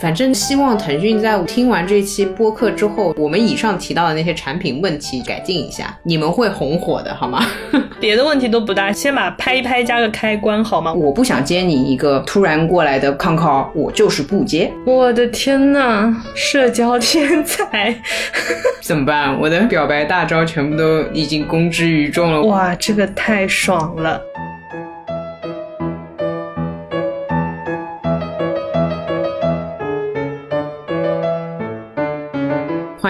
反正希望腾讯在听完这期播客之后，我们以上提到的那些产品问题改进一下，你们会红火的好吗？别的问题都不大，先把拍一拍加个开关好吗？我不想接你一个突然过来的 con call，我就是不接。我的天呐，社交天才，怎么办？我的表白大招全部都已经公之于众了。哇，这个太爽了！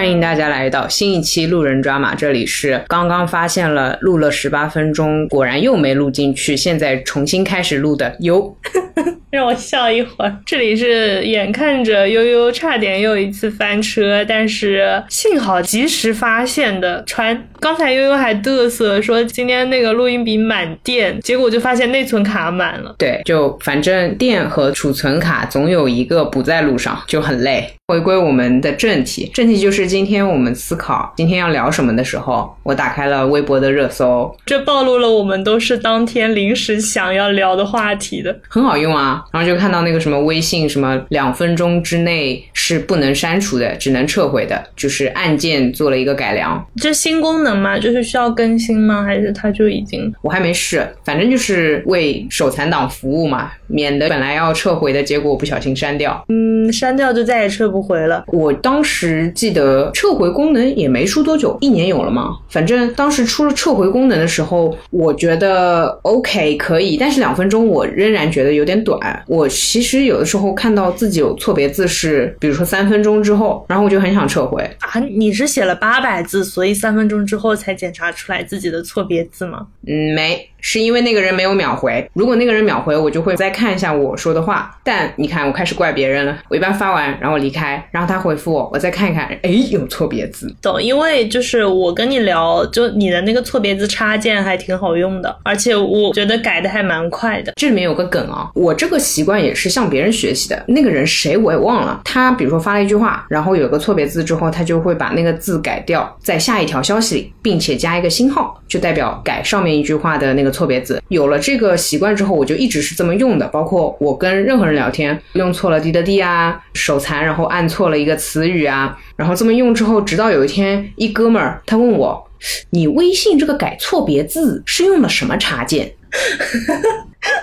欢迎大家来到新一期路人抓马，这里是刚刚发现了录了十八分钟，果然又没录进去，现在重新开始录的有。让我笑一会儿。这里是眼看着悠悠差点又一次翻车，但是幸好及时发现的川。刚才悠悠还嘚瑟说今天那个录音笔满电，结果就发现内存卡满了。对，就反正电和储存卡总有一个不在路上，就很累。回归我们的正题，正题就是今天我们思考今天要聊什么的时候，我打开了微博的热搜，这暴露了我们都是当天临时想要聊的话题的，很好用啊。然后就看到那个什么微信什么两分钟之内是不能删除的，只能撤回的，就是按键做了一个改良。这新功能吗？就是需要更新吗？还是它就已经？我还没试，反正就是为手残党服务嘛，免得本来要撤回的结果不小心删掉。嗯，删掉就再也撤不。回了，我当时记得撤回功能也没出多久，一年有了吗？反正当时出了撤回功能的时候，我觉得 OK 可以，但是两分钟我仍然觉得有点短。我其实有的时候看到自己有错别字是，比如说三分钟之后，然后我就很想撤回啊。你是写了八百字，所以三分钟之后才检查出来自己的错别字吗？嗯，没。是因为那个人没有秒回，如果那个人秒回，我就会再看一下我说的话。但你看，我开始怪别人了。我一般发完，然后离开，然后他回复我，我再看一看，哎，有错别字。懂，因为就是我跟你聊，就你的那个错别字插件还挺好用的，而且我觉得改的还蛮快的。这里面有个梗啊，我这个习惯也是向别人学习的。那个人谁我也忘了，他比如说发了一句话，然后有个错别字之后，他就会把那个字改掉，在下一条消息里，并且加一个星号，就代表改上面一句话的那个错别字。有了这个习惯之后，我就一直是这么用的。包括我跟任何人聊天，用错了滴的滴啊，手残然后按错了一个词语啊，然后这么用之后，直到有一天一哥们儿他问我，你微信这个改错别字是用了什么插件？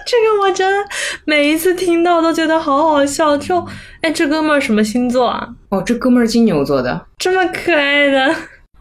这个我真的每一次听到都觉得好好笑。就哎，这哥们儿什么星座啊？哦，这哥们儿金牛座的，这么可爱的。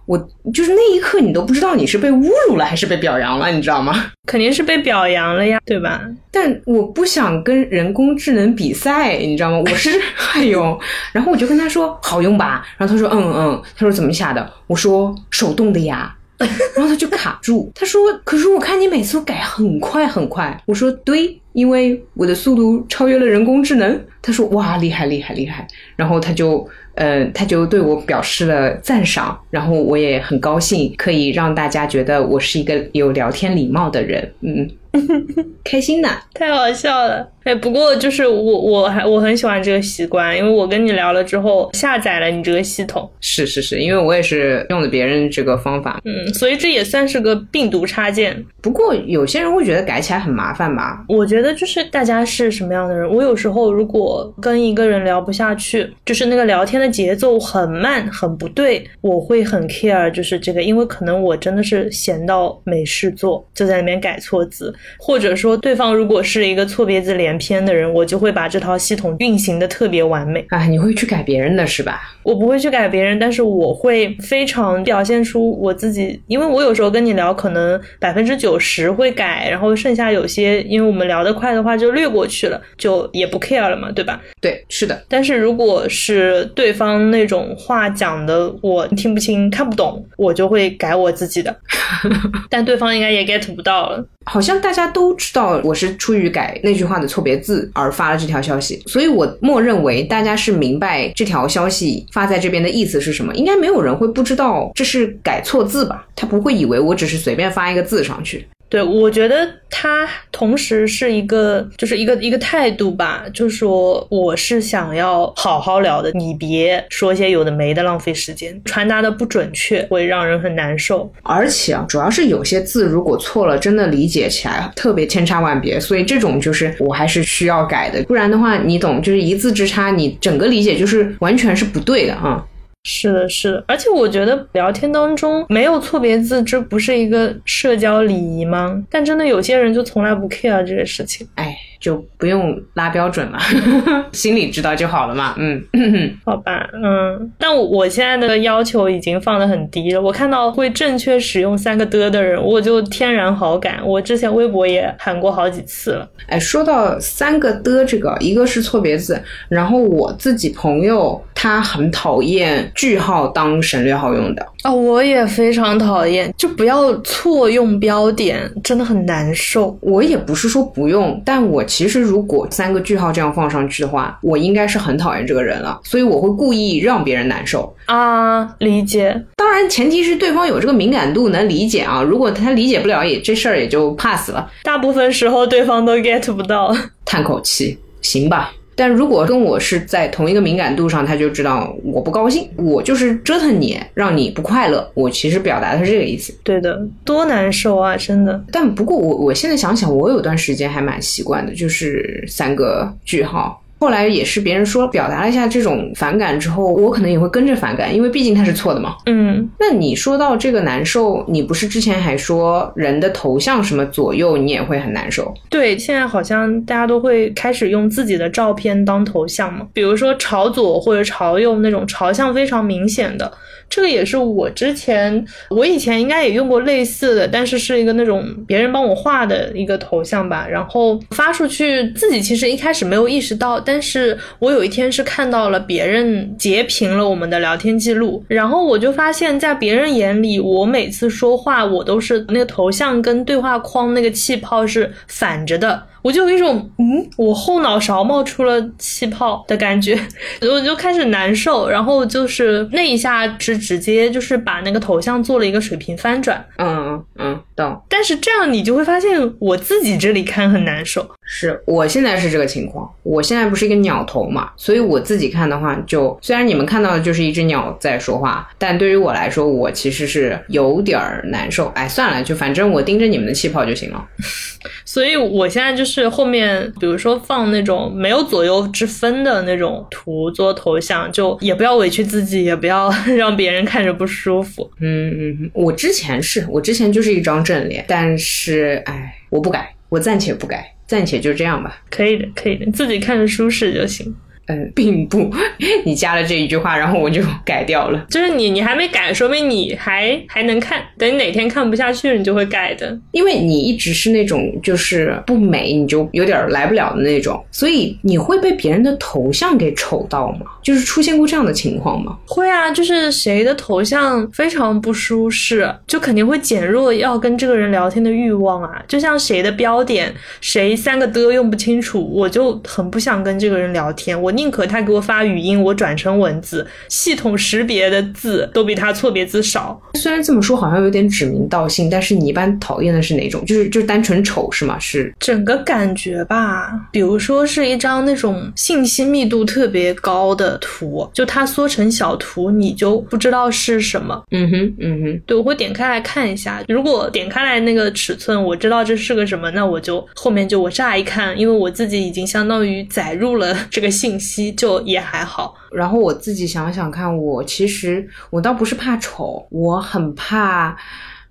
我就是那一刻，你都不知道你是被侮辱了还是被表扬了，你知道吗？肯定是被表扬了呀，对吧？但我不想跟人工智能比赛，你知道吗？我是 哎呦，然后我就跟他说好用吧，然后他说嗯嗯，他说怎么下的？我说手动的呀，然后他就卡住，他说可是我看你每次都改很快很快，我说对，因为我的速度超越了人工智能。他说哇厉害厉害厉害，然后他就。呃，他就对我表示了赞赏，然后我也很高兴，可以让大家觉得我是一个有聊天礼貌的人，嗯，开心的，太好笑了。哎，不过就是我我还我很喜欢这个习惯，因为我跟你聊了之后下载了你这个系统。是是是，因为我也是用的别人这个方法，嗯，所以这也算是个病毒插件。不过有些人会觉得改起来很麻烦吧？我觉得就是大家是什么样的人，我有时候如果跟一个人聊不下去，就是那个聊天的节奏很慢很不对，我会很 care，就是这个，因为可能我真的是闲到没事做，就在那边改错字，或者说对方如果是一个错别字连。篇的人，我就会把这套系统运行的特别完美啊！你会去改别人的是吧？我不会去改别人，但是我会非常表现出我自己，因为我有时候跟你聊，可能百分之九十会改，然后剩下有些，因为我们聊得快的话就略过去了，就也不 care 了嘛，对吧？对，是的。但是如果是对方那种话讲的我听不清、看不懂，我就会改我自己的，但对方应该也 get 不到了。好像大家都知道我是出于改那句话的错别字而发了这条消息，所以我默认为大家是明白这条消息发在这边的意思是什么。应该没有人会不知道这是改错字吧？他不会以为我只是随便发一个字上去。对，我觉得他同时是一个，就是一个一个态度吧，就说我是想要好好聊的，你别说些有的没的，浪费时间，传达的不准确会让人很难受。而且啊，主要是有些字如果错了，真的理解起来特别千差万别，所以这种就是我还是需要改的，不然的话，你懂，就是一字之差，你整个理解就是完全是不对的啊。是的，是的，而且我觉得聊天当中没有错别字，这不是一个社交礼仪吗？但真的有些人就从来不 care 这个事情，哎。就不用拉标准了，心里知道就好了嘛。嗯，好吧，嗯，但我现在的要求已经放得很低了。我看到会正确使用三个的的人，我就天然好感。我之前微博也喊过好几次了。哎，说到三个的这个，一个是错别字，然后我自己朋友他很讨厌句号当省略号用的。哦，我也非常讨厌，就不要错用标点，真的很难受。我也不是说不用，但我其实如果三个句号这样放上去的话，我应该是很讨厌这个人了，所以我会故意让别人难受啊。理解，当然前提是对方有这个敏感度能理解啊。如果他理解不了，也这事儿也就 pass 了。大部分时候对方都 get 不到，叹口气，行吧。但如果跟我是在同一个敏感度上，他就知道我不高兴，我就是折腾你，让你不快乐。我其实表达的是这个意思。对的，多难受啊，真的。但不过我我现在想想，我有段时间还蛮习惯的，就是三个句号。后来也是别人说表达了一下这种反感之后，我可能也会跟着反感，因为毕竟他是错的嘛。嗯，那你说到这个难受，你不是之前还说人的头像什么左右你也会很难受？对，现在好像大家都会开始用自己的照片当头像嘛，比如说朝左或者朝右那种朝向非常明显的。这个也是我之前，我以前应该也用过类似的，但是是一个那种别人帮我画的一个头像吧，然后发出去，自己其实一开始没有意识到，但是我有一天是看到了别人截屏了我们的聊天记录，然后我就发现，在别人眼里，我每次说话，我都是那个头像跟对话框那个气泡是反着的。我就有一种，嗯，我后脑勺冒出了气泡的感觉，我就开始难受，然后就是那一下是直接就是把那个头像做了一个水平翻转，嗯嗯，懂。但是这样你就会发现我自己这里看很难受。是我现在是这个情况，我现在不是一个鸟头嘛，所以我自己看的话，就虽然你们看到的就是一只鸟在说话，但对于我来说，我其实是有点难受。哎，算了，就反正我盯着你们的气泡就行了。所以我现在就是后面，比如说放那种没有左右之分的那种图做头像，就也不要委屈自己，也不要让别人看着不舒服。嗯嗯，我之前是我之前就是一张正脸，但是哎，我不改，我暂且不改。暂且就这样吧，可以的，可以的，自己看着舒适就行。嗯，并不，你加了这一句话，然后我就 改掉了。就是你，你还没改，说明你还还能看。等你哪天看不下去，你就会改的。因为你一直是那种就是不美，你就有点来不了的那种，所以你会被别人的头像给丑到吗？就是出现过这样的情况吗？会啊，就是谁的头像非常不舒适，就肯定会减弱要跟这个人聊天的欲望啊。就像谁的标点，谁三个的用不清楚，我就很不想跟这个人聊天。我。宁可他给我发语音，我转成文字，系统识别的字都比他错别字少。虽然这么说好像有点指名道姓，但是你一般讨厌的是哪种？就是就是单纯丑是吗？是整个感觉吧。比如说是一张那种信息密度特别高的图，就它缩成小图，你就不知道是什么。嗯哼，嗯哼，对，我会点开来看一下。如果点开来那个尺寸，我知道这是个什么，那我就后面就我乍一看，因为我自己已经相当于载入了这个信息。就也还好，然后我自己想想看，我其实我倒不是怕丑，我很怕，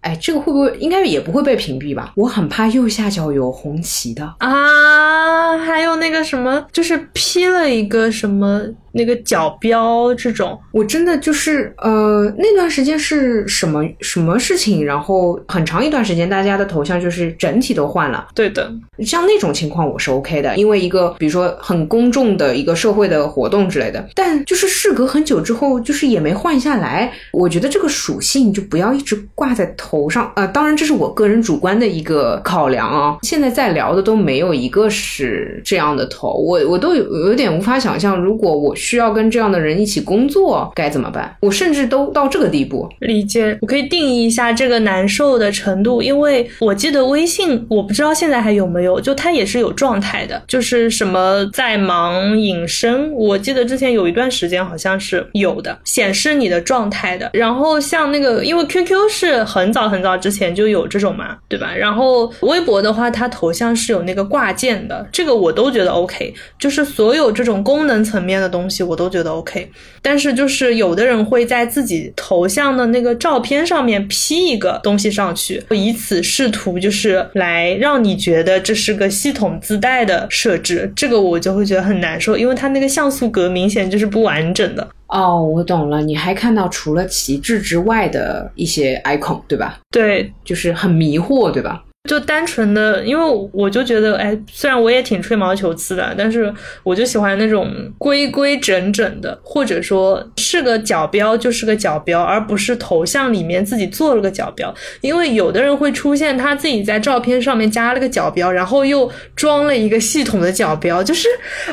哎，这个会不会应该也不会被屏蔽吧？我很怕右下角有红旗的啊，还有那个什么，就是披了一个什么。那个角标这种，我真的就是呃，那段时间是什么什么事情？然后很长一段时间，大家的头像就是整体都换了。对的，像那种情况我是 OK 的，因为一个比如说很公众的一个社会的活动之类的。但就是事隔很久之后，就是也没换下来。我觉得这个属性就不要一直挂在头上。呃，当然这是我个人主观的一个考量啊。现在在聊的都没有一个是这样的头，我我都有有点无法想象，如果我。需要跟这样的人一起工作，该怎么办？我甚至都到这个地步。理解，我可以定义一下这个难受的程度，因为我记得微信，我不知道现在还有没有，就它也是有状态的，就是什么在忙隐身，我记得之前有一段时间好像是有的，显示你的状态的。然后像那个，因为 QQ 是很早很早之前就有这种嘛，对吧？然后微博的话，它头像是有那个挂件的，这个我都觉得 OK，就是所有这种功能层面的东西我都觉得 OK。但是就是有的人会在自己头像的那个照片上面 P 一个东西上去，以此试图就是来让你觉得这是个系统自带的设置，这个我就会觉得很难受，因为它那个像素格明显就是不完整的。哦，我懂了，你还看到除了旗帜之外的一些 icon，对吧？对，就是很迷惑，对吧？就单纯的，因为我就觉得，哎，虽然我也挺吹毛求疵的，但是我就喜欢那种规规整整的，或者说是个角标就是个角标，而不是头像里面自己做了个角标。因为有的人会出现他自己在照片上面加了个角标，然后又装了一个系统的角标，就是，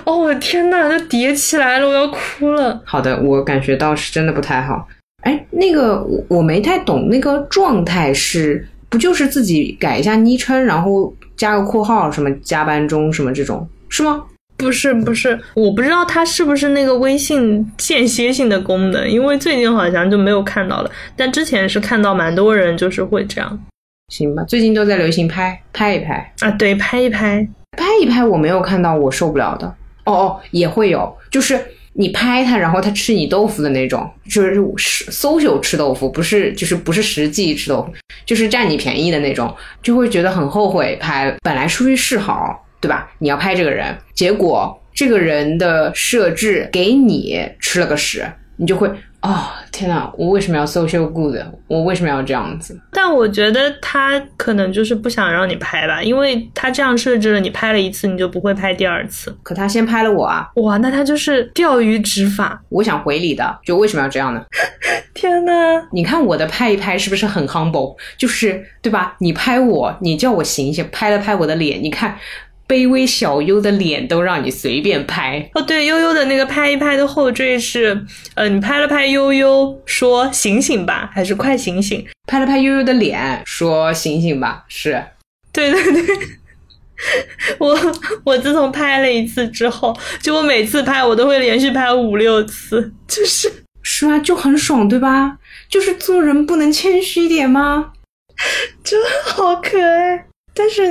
哦，我的天呐，都叠起来了，我要哭了。好的，我感觉到是真的不太好。哎，那个我我没太懂，那个状态是。不就是自己改一下昵称，然后加个括号，什么加班中什么这种，是吗？不是，不是，我不知道它是不是那个微信间歇性的功能，因为最近好像就没有看到了，但之前是看到蛮多人就是会这样。行吧，最近都在流行拍拍一拍啊，对，拍一拍，拍一拍，我没有看到我受不了的。哦哦，也会有，就是。你拍他，然后他吃你豆腐的那种，就是是搜秀吃豆腐，不是就是不是实际吃豆腐，就是占你便宜的那种，就会觉得很后悔拍。本来出于示好，对吧？你要拍这个人，结果这个人的设置给你吃了个屎，你就会。哦天呐，我为什么要 social good？我为什么要这样子？但我觉得他可能就是不想让你拍吧，因为他这样设置了，你拍了一次你就不会拍第二次。可他先拍了我啊！哇，那他就是钓鱼执法。我想回礼的，就为什么要这样呢？天呐，你看我的拍一拍是不是很 humble？就是对吧？你拍我，你叫我醒醒，拍了拍我的脸，你看。卑微小优的脸都让你随便拍哦，对，悠悠的那个拍一拍的后缀是，呃，你拍了拍悠悠，说醒醒吧，还是快醒醒？拍了拍悠悠的脸，说醒醒吧，是，对对对，我我自从拍了一次之后，就我每次拍我都会连续拍五六次，就是是啊？就很爽，对吧？就是做人不能谦虚一点吗？真的好可爱。但是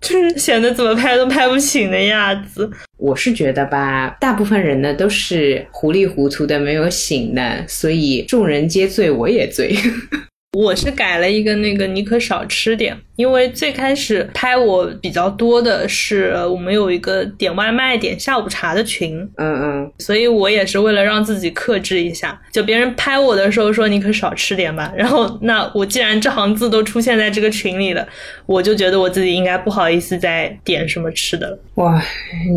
就是显得怎么拍都拍不醒的样子。我是觉得吧，大部分人呢都是糊里糊涂的，没有醒的，所以众人皆醉我也醉。我是改了一个那个，你可少吃点。因为最开始拍我比较多的是我们有一个点外卖、点下午茶的群，嗯嗯，所以我也是为了让自己克制一下，就别人拍我的时候说你可少吃点吧。然后那我既然这行字都出现在这个群里了，我就觉得我自己应该不好意思再点什么吃的了。哇，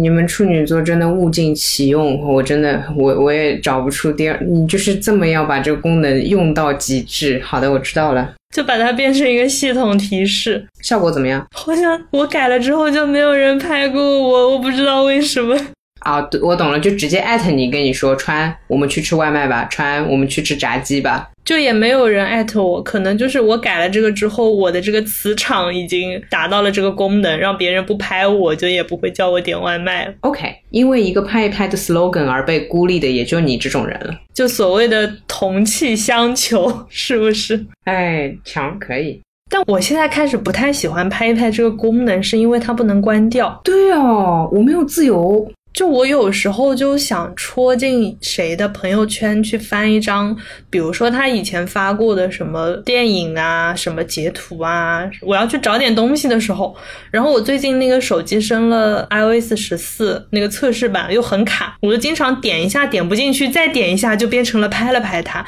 你们处女座真的物尽其用，我真的我我也找不出第二，你就是这么要把这个功能用到极致。好的，我知道了。就把它变成一个系统提示，效果怎么样？好像我改了之后就没有人拍过我，我不知道为什么。啊，我懂了，就直接艾特你，跟你说川，我们去吃外卖吧，川，我们去吃炸鸡吧。就也没有人艾特我，可能就是我改了这个之后，我的这个磁场已经达到了这个功能，让别人不拍我，就也不会叫我点外卖了。OK，因为一个拍一拍的 slogan 而被孤立的，也就你这种人了。就所谓的同气相求，是不是？哎，强可以。但我现在开始不太喜欢拍一拍这个功能，是因为它不能关掉。对哦，我没有自由。就我有时候就想戳进谁的朋友圈去翻一张，比如说他以前发过的什么电影啊、什么截图啊，我要去找点东西的时候，然后我最近那个手机升了 iOS 十四那个测试版又很卡，我就经常点一下点不进去，再点一下就变成了拍了拍它。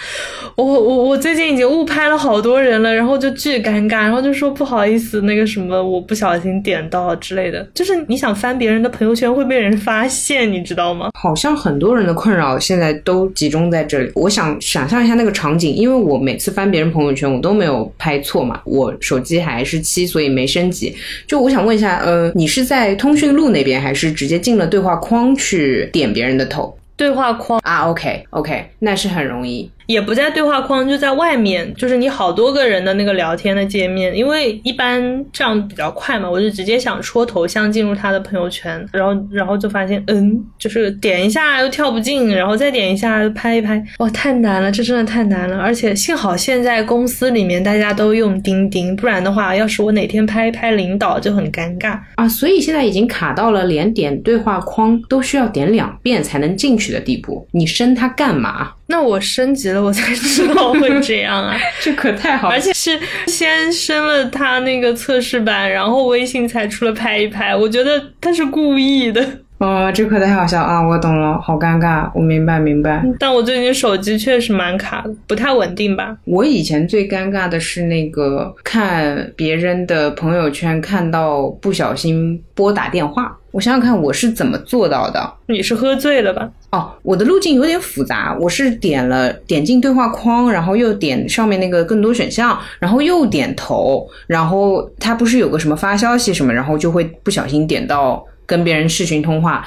我我我最近已经误拍了好多人了，然后就巨尴尬，然后就说不好意思，那个什么我不小心点到之类的，就是你想翻别人的朋友圈会被人发现。线你知道吗？好像很多人的困扰现在都集中在这里。我想想象一下那个场景，因为我每次翻别人朋友圈，我都没有拍错嘛。我手机还是七，所以没升级。就我想问一下，呃，你是在通讯录那边，还是直接进了对话框去点别人的头？对话框啊，OK OK，那是很容易。也不在对话框，就在外面，就是你好多个人的那个聊天的界面。因为一般这样比较快嘛，我就直接想戳头像进入他的朋友圈，然后然后就发现，嗯，就是点一下又跳不进，然后再点一下又拍一拍，哇，太难了，这真的太难了。而且幸好现在公司里面大家都用钉钉，不然的话，要是我哪天拍一拍领导就很尴尬啊。所以现在已经卡到了连点对话框都需要点两遍才能进去的地步，你升它干嘛？那我升级了，我才知道会这样啊！这可太好，而且是先升了他那个测试版，然后微信才出了拍一拍。我觉得他是故意的。哦，这可太好笑啊！我懂了，好尴尬。我明白明白。但我最近手机确实蛮卡的，不太稳定吧？我以前最尴尬的是那个看别人的朋友圈，看到不小心拨打电话。我想想看，我是怎么做到的？你是喝醉了吧？哦，我的路径有点复杂。我是点了点进对话框，然后又点上面那个更多选项，然后又点头，然后它不是有个什么发消息什么，然后就会不小心点到跟别人视讯通话，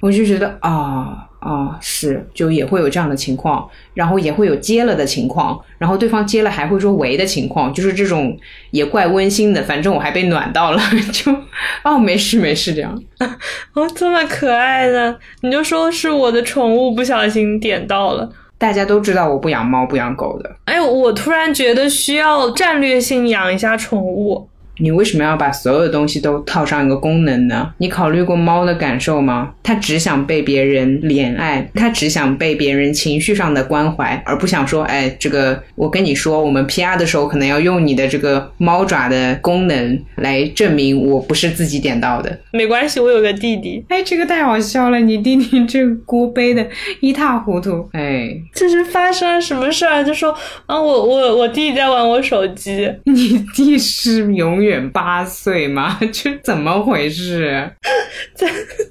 我就觉得啊。啊，是，就也会有这样的情况，然后也会有接了的情况，然后对方接了还会说喂的情况，就是这种也怪温馨的，反正我还被暖到了，就哦没事没事这样，哦这么可爱的，你就说是我的宠物不小心点到了，大家都知道我不养猫不养狗的，哎，我突然觉得需要战略性养一下宠物。你为什么要把所有的东西都套上一个功能呢？你考虑过猫的感受吗？它只想被别人怜爱，它只想被别人情绪上的关怀，而不想说，哎，这个我跟你说，我们 PR 的时候可能要用你的这个猫爪的功能来证明我不是自己点到的。没关系，我有个弟弟。哎，这个太好笑了，你弟弟这个锅背的一塌糊涂。哎，这是发生了什么事儿？就说啊，我我我弟弟在玩我手机，你弟是永远。远八岁吗？这怎么回事？在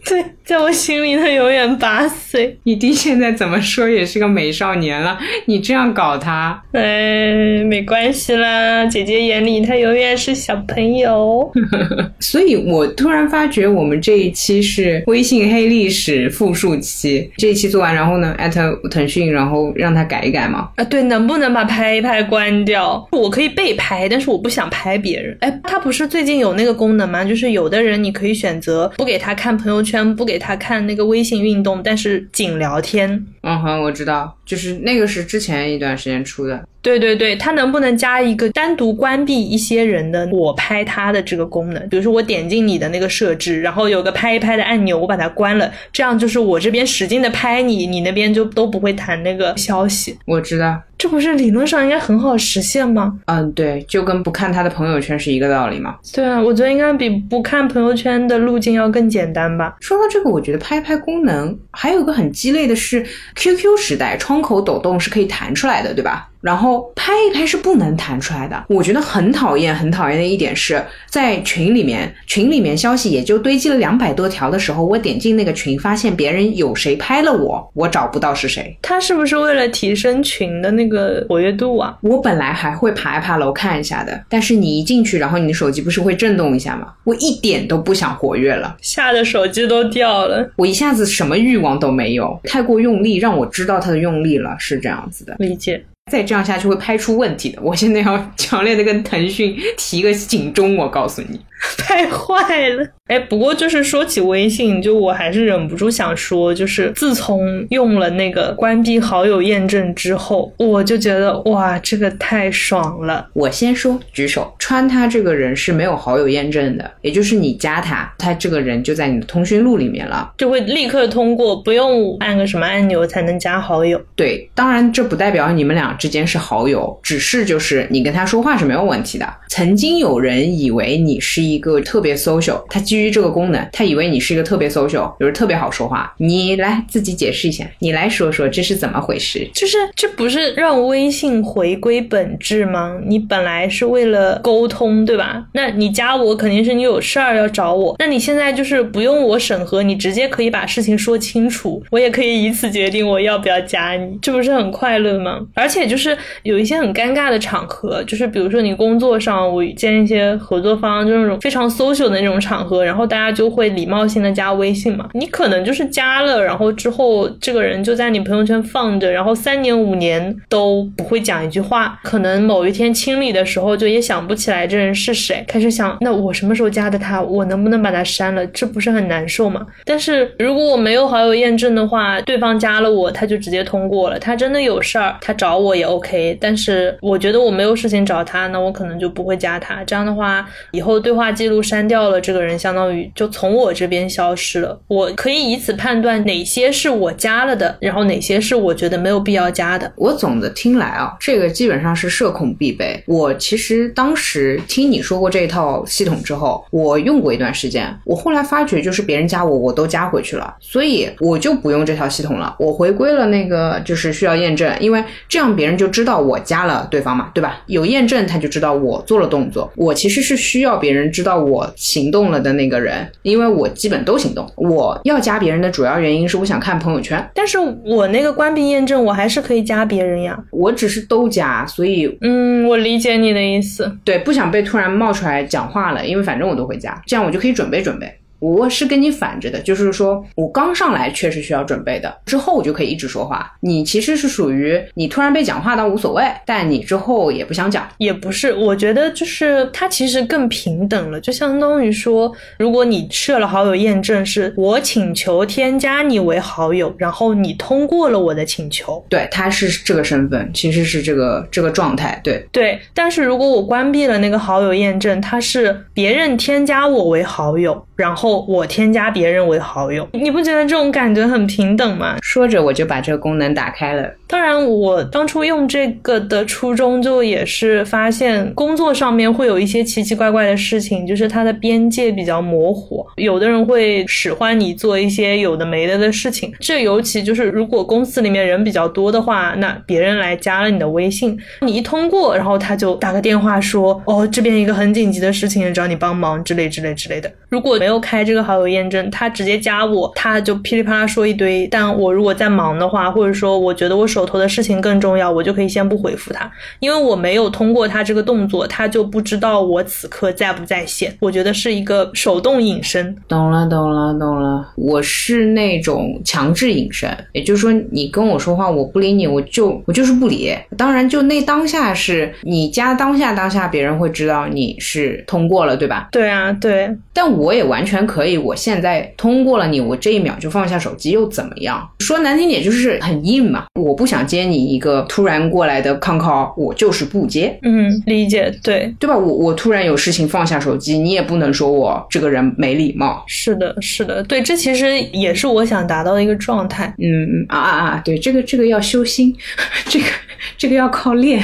在在我心里，他永远八岁。你弟现在怎么说也是个美少年了，你这样搞他，哎，没关系啦，姐姐眼里他永远是小朋友。所以我突然发觉，我们这一期是微信黑历史复述期。这一期做完，然后呢，艾特腾讯，然后让他改一改嘛。啊，对，能不能把拍一拍关掉？我可以被拍，但是我不想拍别人。哎。它不是最近有那个功能吗？就是有的人你可以选择不给他看朋友圈，不给他看那个微信运动，但是仅聊天。嗯哼，我知道，就是那个是之前一段时间出的。对对对，它能不能加一个单独关闭一些人的我拍他的这个功能？比如说我点进你的那个设置，然后有个拍一拍的按钮，我把它关了，这样就是我这边使劲的拍你，你那边就都不会弹那个消息。我知道，这不是理论上应该很好实现吗？嗯，对，就跟不看他的朋友圈是一个道理嘛。对啊，我觉得应该比不看朋友圈的路径要更简单吧。说到这个，我觉得拍拍功能还有个很鸡肋的是，QQ 时代窗口抖动是可以弹出来的，对吧？然后拍一拍是不能弹出来的，我觉得很讨厌，很讨厌的一点是在群里面，群里面消息也就堆积了两百多条的时候，我点进那个群，发现别人有谁拍了我，我找不到是谁。他是不是为了提升群的那个活跃度啊？我本来还会爬一爬楼看一下的，但是你一进去，然后你的手机不是会震动一下吗？我一点都不想活跃了，吓得手机都掉了。我一下子什么欲望都没有，太过用力，让我知道他的用力了，是这样子的。理解。再这样下去会拍出问题的。我现在要强烈的跟腾讯提个警钟，我告诉你，太坏了。哎，不过就是说起微信，就我还是忍不住想说，就是自从用了那个关闭好友验证之后，我就觉得哇，这个太爽了。我先说，举手，川他这个人是没有好友验证的，也就是你加他，他这个人就在你的通讯录里面了，就会立刻通过，不用按个什么按钮才能加好友。对，当然这不代表你们俩之间是好友，只是就是你跟他说话是没有问题的。曾经有人以为你是一个特别 social，他基于这个功能，他以为你是一个特别 social，就是特别好说话。你来自己解释一下，你来说说这是怎么回事？就是这不是让微信回归本质吗？你本来是为了沟通，对吧？那你加我肯定是你有事儿要找我，那你现在就是不用我审核，你直接可以把事情说清楚，我也可以以此决定我要不要加你，这不是很快乐吗？而且就是有一些很尴尬的场合，就是比如说你工作上，我见一些合作方，就那种非常 social 的那种场合，然后大家就会礼貌性的加微信嘛。你可能就是加了，然后之后这个人就在你朋友圈放着，然后三年五年都不会讲一句话，可能某一天清理的时候就也想不起来这人是谁，开始想那我什么时候加的他，我能不能把他删了？这不是很难受吗？但是如果我没有好友验证的话，对方加了我，他就直接通过了。他真的有事儿，他找我也 OK。但是我觉得我没有事情找他，那我可能就不会加他。这样的话，以后对话记录删掉了，这个人相当于就从我这边消失了。我可以以此判断哪些是我加了的，然后哪些是我觉得没有必要加的。我总的听来啊，这个基本上是社恐必备。我其实当时听你说过这一套系统之后，我用过一段时间。我后来发觉，就是别人加我，我都加回去了，所以我就不用这套系统了。我回归了那个就是需要验证，因为这样别人就知道我加了对方嘛，对吧？有验证他就知道我做了动作。我其实是需要别人知道我行动了的那个人，因为我基本都行动。我要加别人的主要原因是我想看朋友圈，但是我那个关闭验证，我还是可以加别人呀。我只是都加，所以嗯，我理解你的意思。对，不想被突然冒出来讲话了，因为反正我都会加，这样我就可以准备准备。我是跟你反着的，就是说我刚上来确实需要准备的，之后我就可以一直说话。你其实是属于你突然被讲话倒无所谓，但你之后也不想讲，也不是。我觉得就是它其实更平等了，就相当于说，如果你设了好友验证，是我请求添加你为好友，然后你通过了我的请求，对，他是这个身份，其实是这个这个状态，对对。但是如果我关闭了那个好友验证，他是别人添加我为好友，然后。我添加别人为好友，你不觉得这种感觉很平等吗？说着我就把这个功能打开了。当然，我当初用这个的初衷就也是发现工作上面会有一些奇奇怪怪的事情，就是它的边界比较模糊。有的人会使唤你做一些有的没的的事情，这尤其就是如果公司里面人比较多的话，那别人来加了你的微信，你一通过，然后他就打个电话说：“哦，这边一个很紧急的事情找你帮忙之类之类之类的。”如果没有开这个好友验证，他直接加我，他就噼里啪啦说一堆。但我如果在忙的话，或者说我觉得我手头的事情更重要，我就可以先不回复他，因为我没有通过他这个动作，他就不知道我此刻在不在线。我觉得是一个手动隐身。懂了，懂了，懂了。我是那种强制隐身，也就是说，你跟我说话，我不理你，我就我就是不理。当然，就那当下是你加当下当下，别人会知道你是通过了，对吧？对啊，对。但我也完全可以，我现在通过了你，我这一秒就放下手机又怎么样？说难听点就是很硬嘛。我不想接你一个突然过来的 con call，我就是不接。嗯，理解，对对吧？我我突然有事情放下手机，你也不能说我这个人没礼貌。是的，是的，对，这其实也是我想达到的一个状态。嗯嗯啊啊啊！对，这个这个要修心，这个。这个要靠练，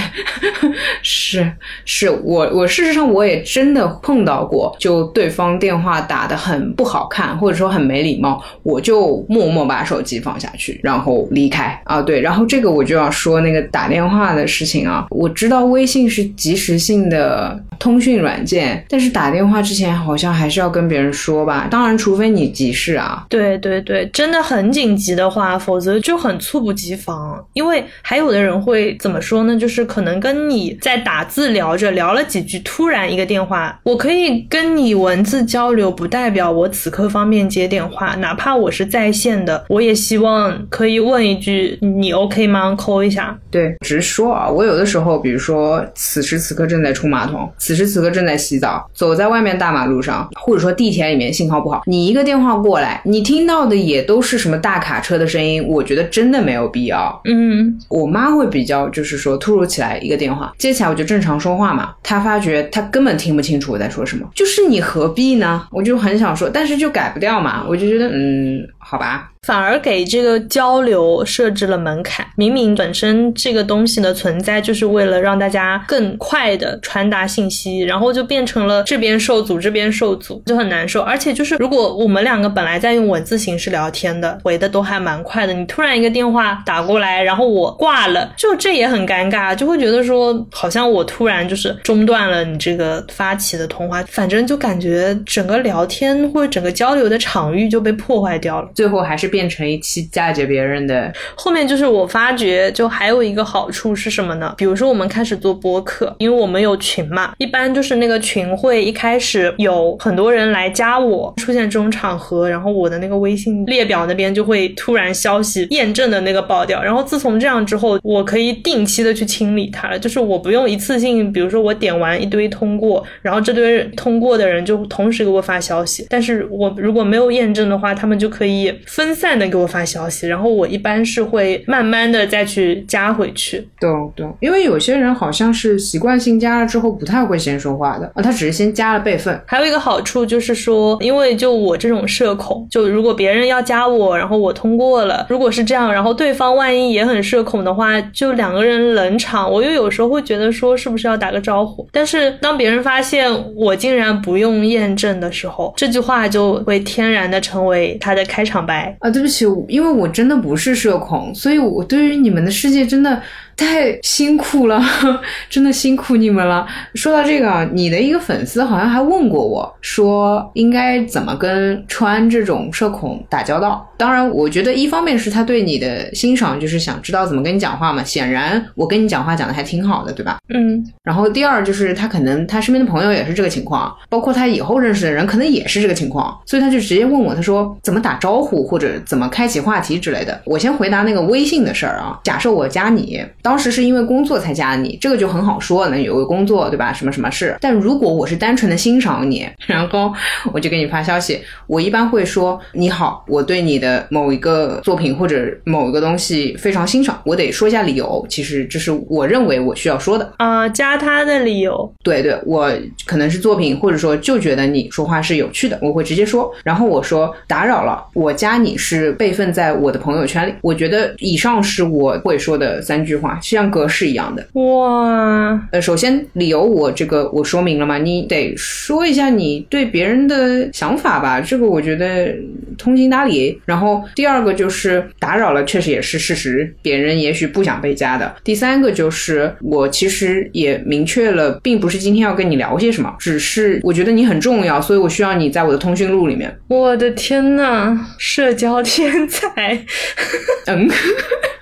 是是，我我事实上我也真的碰到过，就对方电话打的很不好看，或者说很没礼貌，我就默默把手机放下去，然后离开啊。对，然后这这个我就要说那个打电话的事情啊。我知道微信是即时性的通讯软件，但是打电话之前好像还是要跟别人说吧。当然，除非你急事啊。对对对，真的很紧急的话，否则就很猝不及防。因为还有的人会。怎么说呢？就是可能跟你在打字聊着聊了几句，突然一个电话，我可以跟你文字交流，不代表我此刻方便接电话，哪怕我是在线的，我也希望可以问一句你 OK 吗？扣一下。对，直说啊，我有的时候，比如说此时此刻正在冲马桶，此时此刻正在洗澡，走在外面大马路上，或者说地铁里面信号不好，你一个电话过来，你听到的也都是什么大卡车的声音，我觉得真的没有必要。嗯，我妈会比较。就是说，突如其来一个电话接起来，我就正常说话嘛。她发觉她根本听不清楚我在说什么，就是你何必呢？我就很想说，但是就改不掉嘛。我就觉得，嗯，好吧。反而给这个交流设置了门槛。明明本身这个东西的存在就是为了让大家更快的传达信息，然后就变成了这边受阻，这边受阻，就很难受。而且就是如果我们两个本来在用文字形式聊天的，回的都还蛮快的，你突然一个电话打过来，然后我挂了，就这也很尴尬，就会觉得说好像我突然就是中断了你这个发起的通话，反正就感觉整个聊天或者整个交流的场域就被破坏掉了。最后还是。变成一期嫁接别人的，后面就是我发觉就还有一个好处是什么呢？比如说我们开始做播客，因为我们有群嘛，一般就是那个群会一开始有很多人来加我，出现这种场合，然后我的那个微信列表那边就会突然消息验证的那个爆掉。然后自从这样之后，我可以定期的去清理它了，就是我不用一次性，比如说我点完一堆通过，然后这堆通过的人就同时给我发消息，但是我如果没有验证的话，他们就可以分散的给我发消息，然后我一般是会慢慢的再去加回去。懂懂，因为有些人好像是习惯性加了之后不太会先说话的啊，他只是先加了备份。还有一个好处就是说，因为就我这种社恐，就如果别人要加我，然后我通过了，如果是这样，然后对方万一也很社恐的话，就两个人冷场，我又有时候会觉得说是不是要打个招呼？但是当别人发现我竟然不用验证的时候，这句话就会天然的成为他的开场白啊。对不起，因为我真的不是社恐，所以我对对于你们的世界真的。太辛苦了，真的辛苦你们了。说到这个，你的一个粉丝好像还问过我说，应该怎么跟川这种社恐打交道？当然，我觉得一方面是他对你的欣赏，就是想知道怎么跟你讲话嘛。显然，我跟你讲话讲的还挺好的，对吧？嗯。然后第二就是他可能他身边的朋友也是这个情况，包括他以后认识的人可能也是这个情况，所以他就直接问我，他说怎么打招呼或者怎么开启话题之类的。我先回答那个微信的事儿啊。假设我加你。当时是因为工作才加你，这个就很好说，能有个工作，对吧？什么什么事？但如果我是单纯的欣赏你，然后我就给你发消息，我一般会说你好，我对你的某一个作品或者某一个东西非常欣赏，我得说一下理由。其实这是我认为我需要说的啊，加他的理由。对对，我可能是作品，或者说就觉得你说话是有趣的，我会直接说。然后我说打扰了，我加你是备份在我的朋友圈里。我觉得以上是我会说的三句话，像。格式一样的哇，呃，首先理由我这个我说明了嘛，你得说一下你对别人的想法吧，这个我觉得通情达理。然后第二个就是打扰了，确实也是事实，别人也许不想被加的。第三个就是我其实也明确了，并不是今天要跟你聊些什么，只是我觉得你很重要，所以我需要你在我的通讯录里面。我的天呐，社交天才，嗯。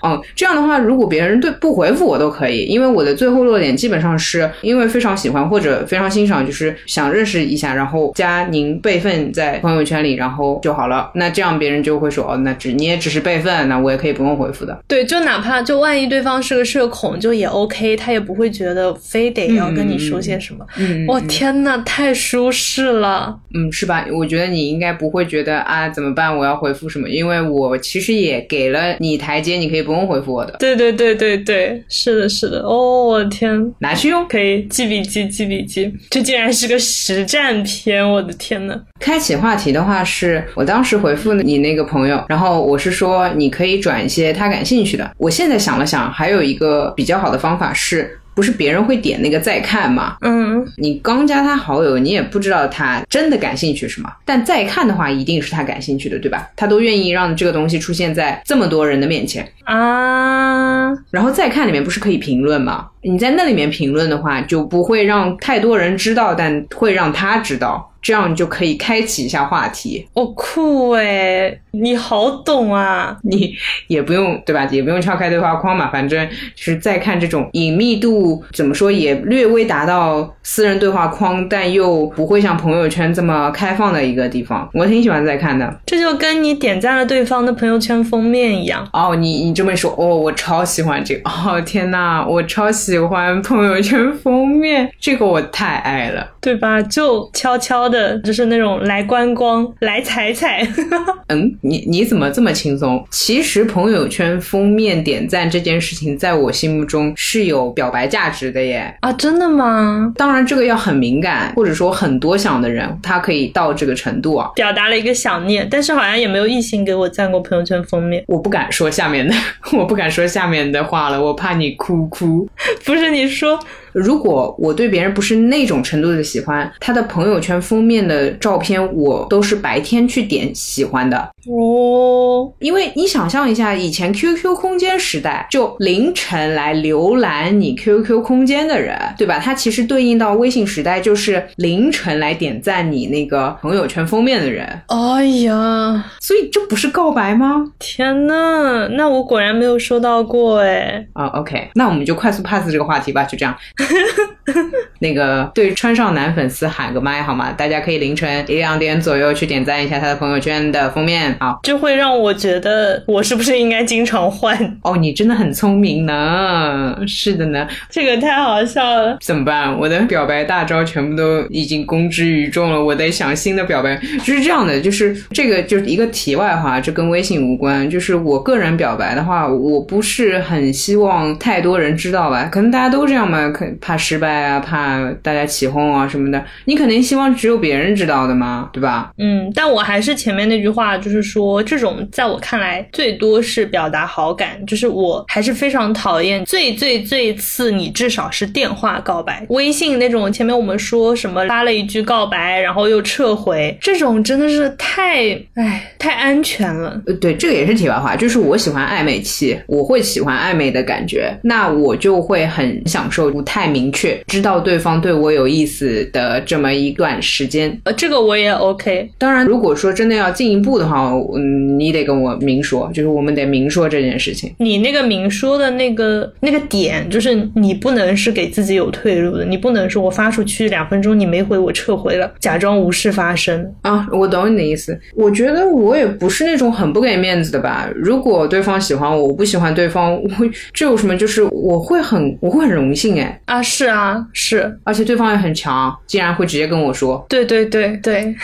嗯，这样的话，如果别人对不回复我都可以，因为我的最后落点基本上是因为非常喜欢或者非常欣赏，就是想认识一下，然后加您备份在朋友圈里，然后就好了。那这样别人就会说，哦，那只你也只是备份，那我也可以不用回复的。对，就哪怕就万一对方是个社恐，就也 OK，他也不会觉得非得要跟你说些什么。嗯，我天呐，太舒适了。嗯，是吧？我觉得你应该不会觉得啊，怎么办？我要回复什么？因为我其实也给了你台阶，你可以不。回复我的，对对对对对，是的，是的，哦，我的天，拿去用，可以记笔记，记笔记，这竟然是个实战篇，我的天呐！开启话题的话，是我当时回复你那个朋友，然后我是说你可以转一些他感兴趣的。我现在想了想，还有一个比较好的方法是。不是别人会点那个再看吗？嗯，你刚加他好友，你也不知道他真的感兴趣什么。但再看的话，一定是他感兴趣的，对吧？他都愿意让这个东西出现在这么多人的面前啊。然后再看里面不是可以评论吗？你在那里面评论的话，就不会让太多人知道，但会让他知道。这样你就可以开启一下话题，哦，酷诶，你好懂啊！你也不用对吧？也不用敲开对话框嘛，反正就是在看这种隐秘度怎么说也略微达到私人对话框，但又不会像朋友圈这么开放的一个地方，我挺喜欢在看的。这就跟你点赞了对方的朋友圈封面一样哦。你你这么一说，哦，我超喜欢这个哦！天呐，我超喜欢朋友圈封面，这个我太爱了，对吧？就悄悄。的就是那种来观光、来踩踩。嗯，你你怎么这么轻松？其实朋友圈封面点赞这件事情，在我心目中是有表白价值的耶。啊，真的吗？当然，这个要很敏感，或者说很多想的人，他可以到这个程度啊。表达了一个想念，但是好像也没有异性给我赞过朋友圈封面。我不敢说下面的，我不敢说下面的话了，我怕你哭哭。不是你说。如果我对别人不是那种程度的喜欢，他的朋友圈封面的照片我都是白天去点喜欢的。哦，因为你想象一下，以前 QQ 空间时代，就凌晨来浏览你 QQ 空间的人，对吧？他其实对应到微信时代，就是凌晨来点赞你那个朋友圈封面的人。哎呀，所以这不是告白吗？天呐，那我果然没有收到过哎。啊、o k 那我们就快速 pass 这个话题吧，就这样。那个对川少男粉丝喊个麦好吗？大家可以凌晨一两点左右去点赞一下他的朋友圈的封面。好，就会让我觉得我是不是应该经常换？哦，你真的很聪明呢。是的呢，这个太好笑了。怎么办？我的表白大招全部都已经公之于众了，我得想新的表白。就是这样的，就是这个就是一个题外话，这跟微信无关。就是我个人表白的话，我不是很希望太多人知道吧？可能大家都这样嘛，可怕失败啊，怕大家起哄啊什么的。你肯定希望只有别人知道的嘛，对吧？嗯，但我还是前面那句话，就是说，这种在我看来最多是表达好感，就是我还是非常讨厌最最最次，你至少是电话告白，微信那种前面我们说什么发了一句告白，然后又撤回，这种真的是太唉太安全了。呃，对，这个也是题外话，就是我喜欢暧昧期，我会喜欢暧昧的感觉，那我就会很享受不太明确，知道对方对我有意思的这么一段时间。呃，这个我也 OK。当然，如果说真的要进一步的话，嗯，你得跟我明说，就是我们得明说这件事情。你那个明说的那个那个点，就是你不能是给自己有退路的，你不能说我发出去两分钟你没回我撤回了，假装无事发生。啊，我懂你的意思。我觉得我也不是那种很不给面子的吧。如果对方喜欢我，我不喜欢对方，我会这有什么？就是我会很我会很荣幸哎，啊，是啊，是，而且对方也很强，竟然会直接跟我说。对对对对，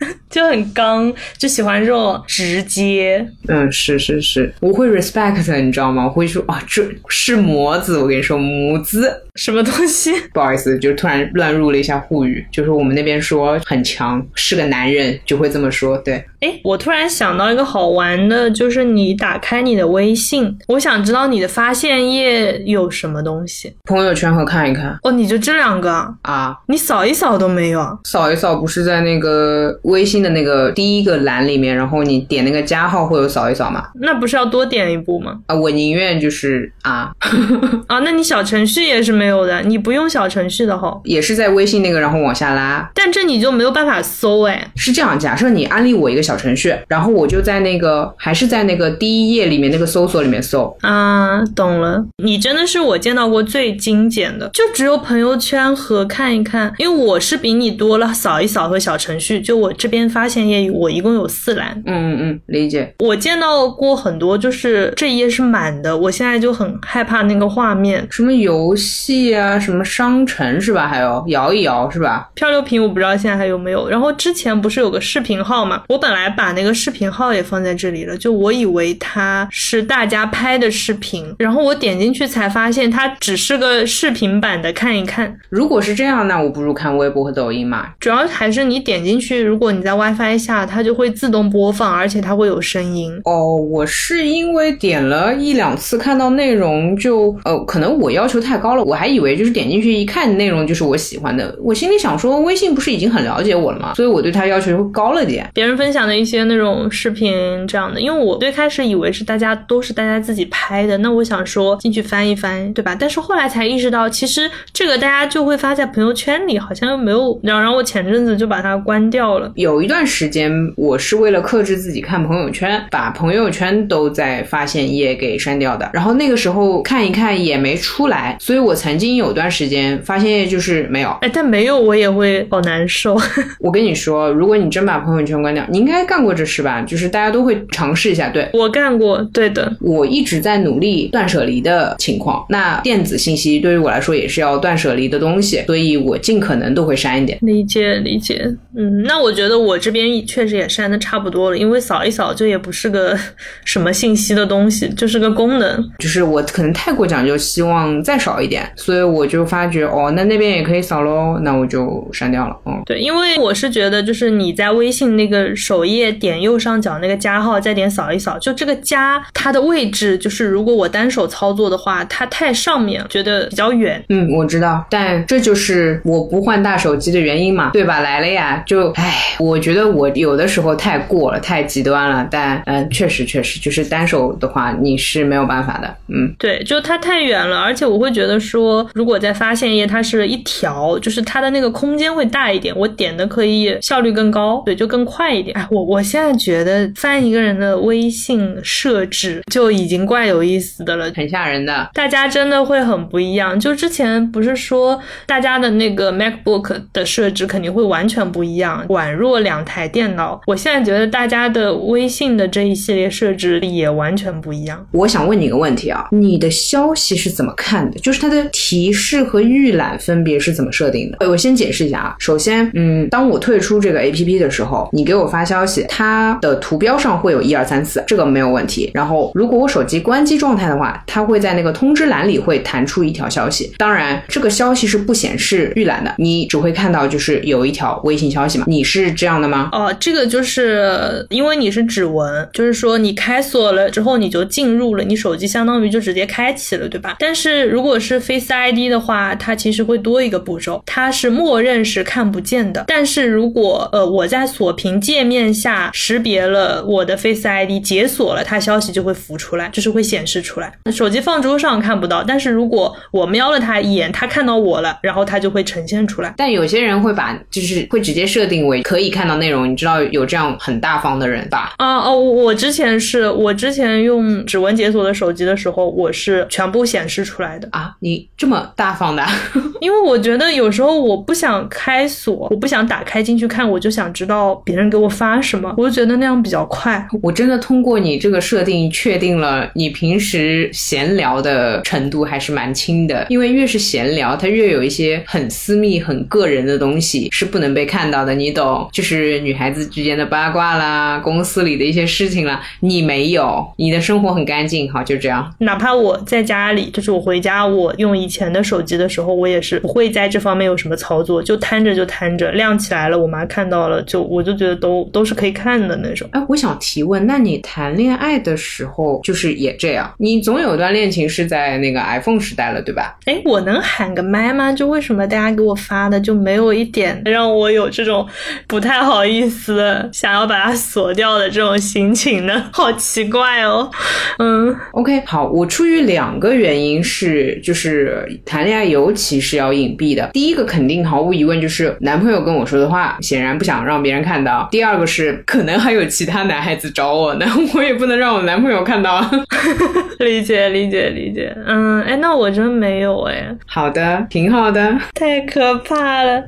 就很刚，就喜欢这种直接。嗯，是是是，我会 respect，你知道吗？我会说啊，这是模子，我跟你说模子。什么东西？不好意思，就突然乱入了一下沪语，就是我们那边说很强，是个男人就会这么说。对，哎，我突然想到一个好玩的，就是你打开你的微信，我想知道你的发现页有什么东西。朋友圈和看一看哦，你就这两个啊？啊，你扫一扫都没有啊？扫一扫不是在那个微信的那个第一个栏里面，然后你点那个加号或者扫一扫嘛？那不是要多点一步吗？啊，我宁愿就是啊，啊，那你小程序也是没有的，你不用小程序的哈。也是在微信那个，然后往下拉。但这你就没有办法搜哎。是这样，假设你安利我一个小程序，然后我就在那个还是在那个第一页里面那个搜索里面搜。啊，懂了，你真的是我见到过最精简的，就只有朋友圈和看一看，因为我是比你多了扫一扫和小程序，就我这边发现页我一共有四栏，嗯嗯嗯，理解。我见到过很多，就是这一页是满的，我现在就很害怕那个画面。什么游戏啊，什么商城是吧？还有摇一摇是吧？漂流瓶我不知道现在还有没有。然后之前不是有个视频号嘛，我本来把那个视频号也放在这里了，就我以为它是大家拍的视频，然后我点进去才发现它只是个视频版的看一看。如果是这样，那我不如看微博和抖音嘛。主要还是你点进去，如果你在 WiFi 下，它就会自动播放，而且它会有声音。哦，我是因为点了一两次看到内容就呃，可能我要求太高了，我还以为就是点进去一看内容就是我喜欢的。我心里想说，微信不是已经很了解我了吗？所以我对它要求会高了点。别人分享的一些那种视频这样的，因为我最开始以为是大家都是大家自己拍的，那我想说进去翻一翻，对吧？但是后来才意识到，其实这个大家就会发在朋友圈里，好像又没有。然后我前阵子就把它关掉了。有一段时间，我是为了克制自己看朋友圈，把朋友圈都在发现页给删掉的。然后那个时候看一看也没出来，所以我曾经有段时间发现页就是没有。哎，但没有我也会好难受。我跟你说，如果你真把朋友圈关掉，你应该干过这事吧？就是大家都会尝试一下。对我干过，对的。我一直在努力断舍离的情况。那电子信息对于我来说也是要断舍离的东西，所以我尽可能都会删一点。理解理解，嗯，那我觉得我这边确实也删的差不多了，因为扫一扫就也不是个 什么信息的东西，就是个功能。就是我可能太过讲究，希望再少一点，所以我就发觉哦，那那边也可以扫喽，那我就删掉了。嗯，对，因为我是觉得，就是你在微信那个首页页点右上角那个加号，再点扫一扫，就这个加它的位置，就是如果我单手操作的话，它太上面，觉得比较远。嗯，我知道，但这就是我不换大手机的原因嘛，对吧？来了呀，就唉，我觉得我有的时候太过了，太极端了。但嗯，确实确实，就是单手的话，你是没有办法的。嗯，对，就它太远了，而且我会觉得说，如果在发现页，它是一条，就是它的那个空间会大一点，我点的可以效率更高，对，就更快一点。哎，我我现在觉得翻一个人的微信设置就已经怪有意思的了，很吓人的。大家真的会很不一样。就之前不是说大家的那个 MacBook 的设置肯定会完全不一样，宛若两台电脑。我现在觉得大家的微信的这一系列设置也完全不一样。我想问你一个问题啊，你的消息是怎么看的？就是它的提示和预览分别是怎么设定的？我先解释一下啊。首先，嗯，当我退出这个 APP 的时候，你给我发消息，它的图标上会有一二三四，这个没有问题。然后，如果我手机关机状态的话，它会在那个通知栏里会弹出一条消息。当然，这个消息是不显示预览的，你只会看到就是有一条微信消息嘛。你是这样的吗？哦，这个就是因为你是指纹，就是说你开锁了之后你就进入了，你手机相当于就直接开启了，对吧？但是如果是 Face ID 的话，它其实会多一个步骤，它是默认是看不见的。但是如果呃我在锁屏界面下识别了我的 Face ID 解锁了，它消息就会浮出来，就是会显示出来。手机放桌上看不到，但是如果我瞄了它一眼，它看到我了，然后它就会呈现出来。但有些人会把就是会直接设定为可以看到内容，你知道有这样很大方的人吧？啊哦，我之前是我之前用指纹解锁的手机的时候，我是全部显示出来的啊！你这么大方的，因为我觉得有时候我不想开锁，我不想打开进去看，我就想知道别人给我发什么，我就觉得那样比较快。我真的通过你这个设定确定了你平时闲聊的程度还是蛮轻的，因为越是闲聊，它越有一些很私密、很个人的东西是不能被看到的，你懂？就是女孩子之间的八卦啦，公司里的一些事情啦，你没有，你的生活很干净，好，就这样。哪怕我在家里，就是我回家，我用以前的手机的时候，我也是不会在这方面有什么操作，就摊着就摊着，亮起来了，我妈看到了，就我就觉得都都是可以看的那种。哎，我想提问，那你谈恋爱的时候就是也这样？你总有段恋情是在那个 iPhone 时代了，对吧？哎，我能喊个麦吗？就为什么大家给我发的就没有一点让我有这种不太好意思想要把它锁掉的这种心情呢？好奇怪哦。嗯，OK，好，我出于两个原因是，就是谈恋爱尤其是要隐蔽的。第一个肯定毫无疑问就是男朋友跟我说的话，显然不想让别人看到。第二个是可能还有其他男孩子找我呢，我也不能让我男朋友看到。理解理解理解，嗯，哎，那我真没有哎。好的，挺好的。太可怕了。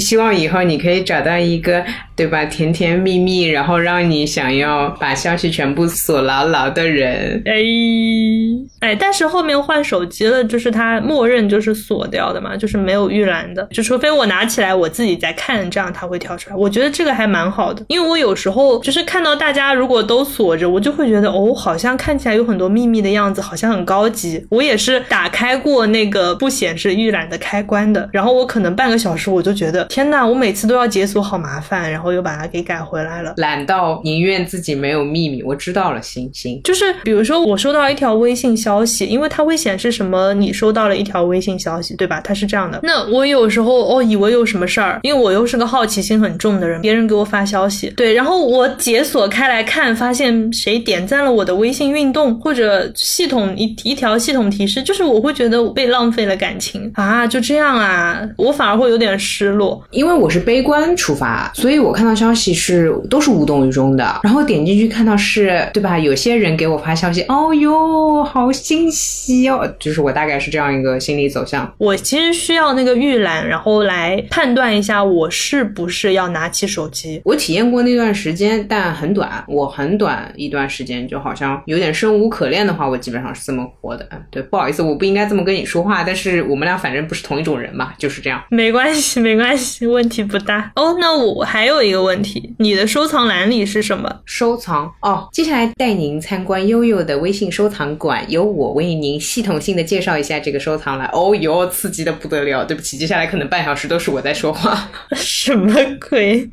希望以后你可以找到一个，对吧？甜甜蜜蜜，然后让你想要把消息全部锁牢牢的人。哎哎，但是后面换手机了，就是它默认就是锁掉的嘛，就是没有预览的，就除非我拿起来我自己在看，这样它会跳出来。我觉得这个还蛮好的，因为我有时候就是看到大家如果都锁着，我就会觉得哦，好像看起来有很多秘密的样子，好像很高级。我也是打开过那个不显示预览的开关的，然后我可能半个小时我就觉得天呐，我每次都要解锁，好麻烦，然后又把它给改回来了。懒到宁愿自己没有秘密。我知道了，行行。就是比如说我收到一条微信消息，因为它会显示什么，你收到了一条微信消息，对吧？它是这样的。那我有时候哦，以为有什么事儿，因为我又是个好奇心很重的人，别人给我发消息，对，然后我解锁开来看，发现谁点赞了我的微信运动，或者系统一一条系统提示，就是我会觉得被浪费了感情啊，就这样啊，我反而会有点失落，因为我是悲观出发，所以我看到消息是都是无动于衷的，然后点进去看到是对吧？有些人给我发消息，哦哟，好欣喜哦，就是我大概是这样一个心理走向。我其实需要那个预览，然后来判断一下我是不是要拿起手机。我体验过那段时间，但很短，我很短一段时间就好像有点生无可恋的话，我基本上是这么活的。对，不好意思，我不应该这么跟你说话，但是我们俩反正不是同一种人嘛，就是这样。没关系，没关系，问题不大。哦，那我还有一个问题，你的收藏栏里是什么？收藏哦，接下来带您参观悠悠的微信收藏馆，由我为您系统性的介绍一下这个收藏栏。哦哟，刺激的不得了！对不起，接下来可能半小时都是我在说话。什么鬼？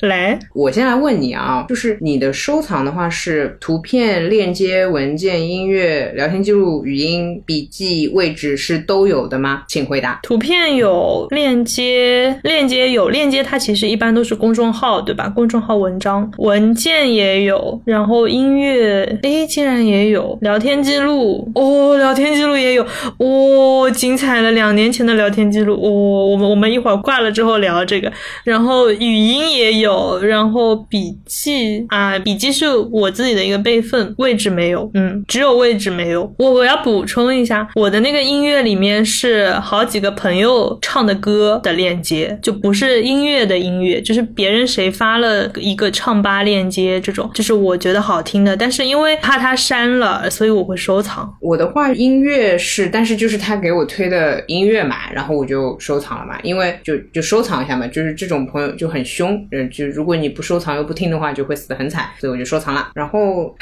来，我先来问你啊，就是你的收藏的话是图片、链接、文件、音乐、聊天记录、语音、笔记、位置是都有的吗？请回答。图片有链接，链接有链接，它其实一般都是公众众号，对吧？公众号文章，文件也有，然后音乐，诶，竟然也有聊天记录哦，聊天记录也有，哦，精彩了，两年前的聊天记录，哦，我们我们一会儿挂了之后聊这个，然后语音也有，然后笔记啊，笔记是我自己的一个备份，位置没有，嗯，只有位置没有。我我要补充一下，我的那个音乐里面是好几个朋友唱的歌的链接，就不是音乐的音乐，就是别人谁发了一个唱吧链接这种，就是我觉得好听的，但是因为怕他删了，所以我会收藏。我的话，音乐是，但是就是他给我推的音乐嘛，然后我就收藏了嘛，因为就就收藏一下嘛，就是这种朋友就很凶，嗯，就如果你不收藏又不听的话，就会死得很惨，所以我就收藏了。然后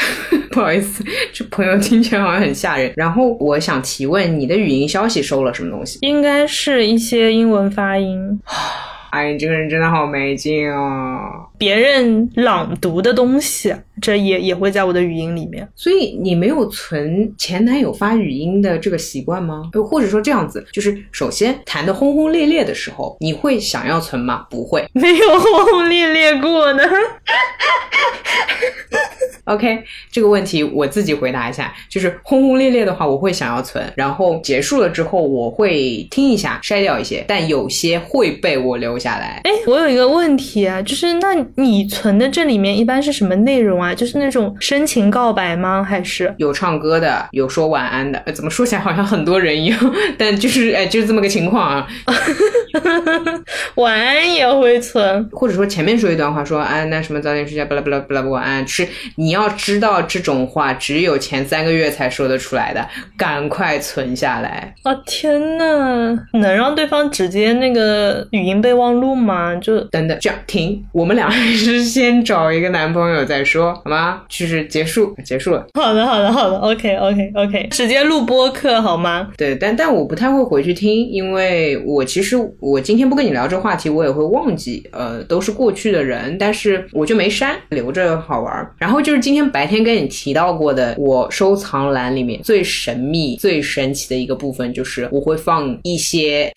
不好意思，这 朋友听起来好像很吓人。然后我想提问，你的语音消息收了什么东西？应该是一些英文发音，哎，你这个人真的好没劲哦。别人朗读的东西，这也也会在我的语音里面。所以你没有存前男友发语音的这个习惯吗？呃或者说这样子，就是首先谈的轰轰烈烈的时候，你会想要存吗？不会。没有轰轰烈烈过呢。OK，这个问题我自己回答一下，就是轰轰烈烈的话，我会想要存，然后结束了之后，我会听一下，筛掉一些，但有些会被我留下来。哎，我有一个问题啊，就是那你存的这里面一般是什么内容啊？就是那种深情告白吗？还是有唱歌的，有说晚安的，呃怎么说起来好像很多人一样，但就是哎，就是这么个情况啊。晚安也会存？或者说前面说一段话，说啊，那什么早点睡觉，巴拉巴拉巴拉晚安。是你要知道这种话只有前三个月才说得出来的，赶快存下来。啊天呐，能让对方直接那个语音备忘录吗？就等等，这样停，我们俩还是先找一个男朋友再说，好吗？就是结束，结束了。好的，好的，好的，OK OK OK，直接录播课好吗？对，但但我不太会回去听，因为我其实我今天不跟你聊这话题，我也会忘记，呃，都是过去的人，但是我就没删，留着好玩儿。然后就是今天白天跟你提到过的，我收藏栏里面最神秘、最神奇的一个部分，就是我会放一些人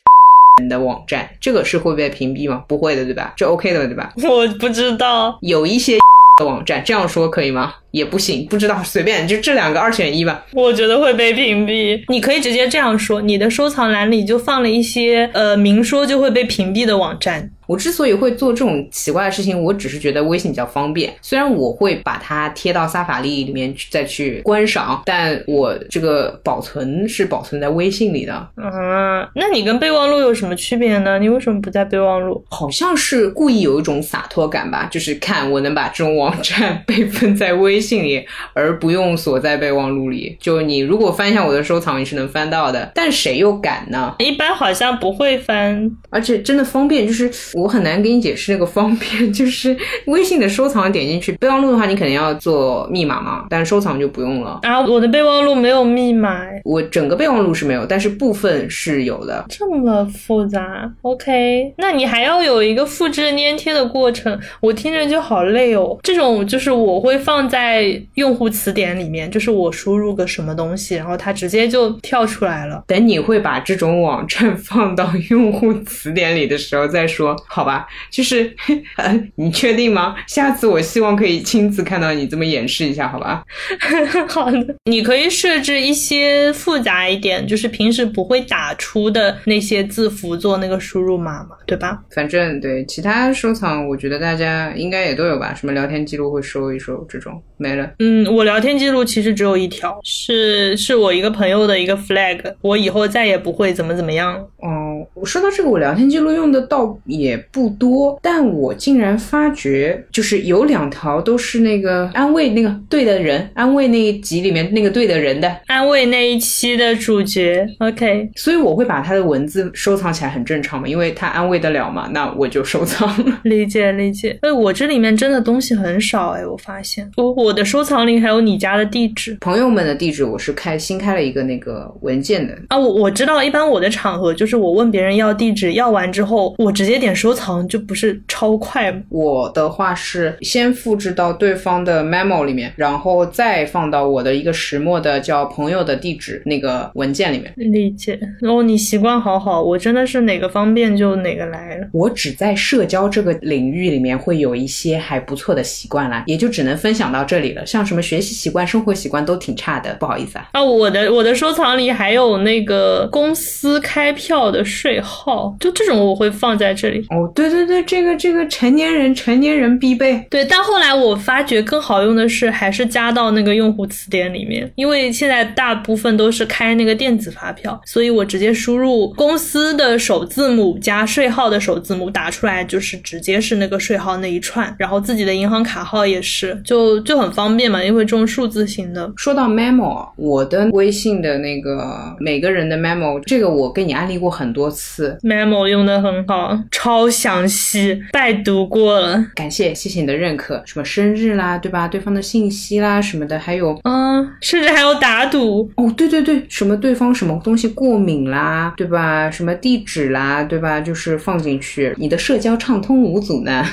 的网站，这个是会被屏蔽吗？不会的，对吧？这 OK 的，对吧？我不知道，有一些 的网站，这样说可以吗？也不行，不知道，随便，就这两个二选一吧。我觉得会被屏蔽。你可以直接这样说，你的收藏栏里就放了一些呃明说就会被屏蔽的网站。我之所以会做这种奇怪的事情，我只是觉得微信比较方便。虽然我会把它贴到萨法利里面去再去观赏，但我这个保存是保存在微信里的。啊，那你跟备忘录有什么区别呢？你为什么不在备忘录？好像是故意有一种洒脱感吧，就是看我能把这种网站 备份在微信里，而不用锁在备忘录里。就你如果翻一下我的收藏，你是能翻到的，但谁又敢呢？一般好像不会翻。而且真的方便，就是我很难给你解释那个方便，就是微信的收藏点进去，备忘录的话你肯定要做密码嘛，但是收藏就不用了。啊，我的备忘录没有密码，我整个备忘录是没有，但是部分是有的。这么复杂。OK，那你还要有一个复制粘贴的过程，我听着就好累哦。这种就是我会放在用户词典里面，就是我输入个什么东西，然后它直接就跳出来了。等你会把这种网站放到用户词典里的时候再说，好吧？就是，呃，你确定吗？下次我希望可以亲自看到你这么演示一下，好吧？好的，你可以设置一些复杂一点，就是平时不会打出的那些字符做那个输入码嘛，对吧？反正对其他收藏，我觉得大家应该也都有吧，什么聊天记录会收一收，这种没了。嗯，我聊天记录其实只有一条，是是我一个朋友的一个 flag，我以后再也不会怎么怎么样。哦，我说到这个，我聊天记录用的倒也不多，但我竟然发觉，就是有两条都是那个安慰那个对的人，安慰那一集里面那个对的人的，安慰那一期的主角，OK，所以我会把他的文字收藏起来，很正常嘛，因为他安慰得了嘛，那我就收藏了。理解理解。哎，我这里面真的东西很少哎，我发现我我的收藏里还有你家的地址朋友们的地址我是开新开了一个那个文件的，啊，我我知道，一般我的场合就是我问别人要地址，要完之后我直接点收藏，就不是超快吗？我的话是先复制到对方的 memo 里面，然后再放到我的一个石墨的叫朋友的地址那个文件里面。理解。哦，你习惯好好，我真的是哪个方便就哪个来了。我只在社交这个领域里面会有一些还不错的习惯啦，也就只能分享到这里了。像什么学习习惯、生活习惯都挺差的，不好意思啊。啊，我的我的收藏里还有那个公司开票的税号，就这种我会放在这里。哦，对对对，这个这个成年人成年人必备。对，但后来我发觉更好用的是还是加到那个用户词典里面，因为现在大部分都是开那个电子发票，所以我直接输入公司的首字母加税号的首字母打出来，就是直接是那个税号那一串，然后自己的银行卡号也是，就就很方便嘛，因为这种数字型的。说到 memo，我的微信的那个每个人的 memo，这个我给你安利过很多次，memo 用的很好，超详细，拜读过了。感谢谢谢你的认可。什么生日啦，对吧？对方的信息啦什么的，还有嗯，甚至还有打赌，哦，对对对，什么对方什么东西过敏啦，对吧？什么地址啦，对吧？就是放进去，你的社交畅通无阻呢。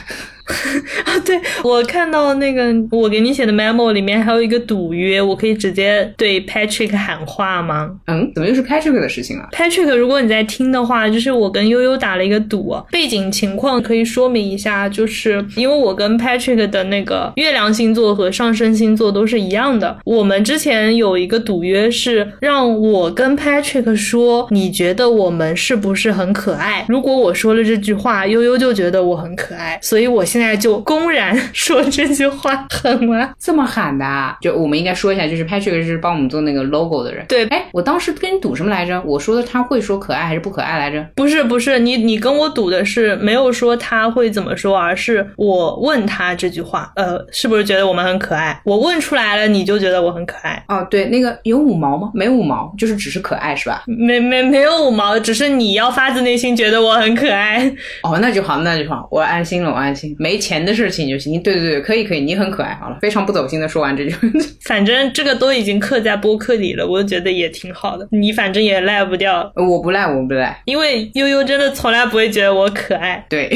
啊，对我看到那个我给你写的 memo 里面还有一个赌约，我可以直接对 Patrick 喊话吗嗯，怎么又是 Patrick 的事情啊？？Patrick，如果你在听的话，就是我跟悠悠打了一个赌，背景情况可以说明一下，就是因为我跟 Patrick 的那个月亮星座和上升星座都是一样的，我们之前有一个赌约是让我跟 Patrick 说，你觉得我们是不是很可爱？如果我说了这句话，悠悠就觉得我很可爱，所以我现在就公然说这句话，狠吗？这么喊的啊？就我们应该说一下，就是 Patrick 是帮我们做那个 logo 的人。对哎，我当时跟你赌什么来着？我说的他会说可爱还是不可爱来着？不是不是，你你跟我赌的是没有说他会怎么说，而是我问他这句话，呃，是不是觉得我们很可爱？我问出来了，你就觉得我很可爱？哦，对，那个有五毛吗？没五毛，就是只是可爱是吧？没没没有五毛，只是你要发自内心觉得我很可爱。哦，那就好，那就好，我安心了，我安心。没钱的事情就行。对对对，可以可以，你很可爱。好了，非常不走心的说完这句。反正这个都已经刻在播客里了，我觉得也挺好的。你反正也赖不掉，我不赖，我不赖。因为悠悠真的从来不会觉得我可爱。对，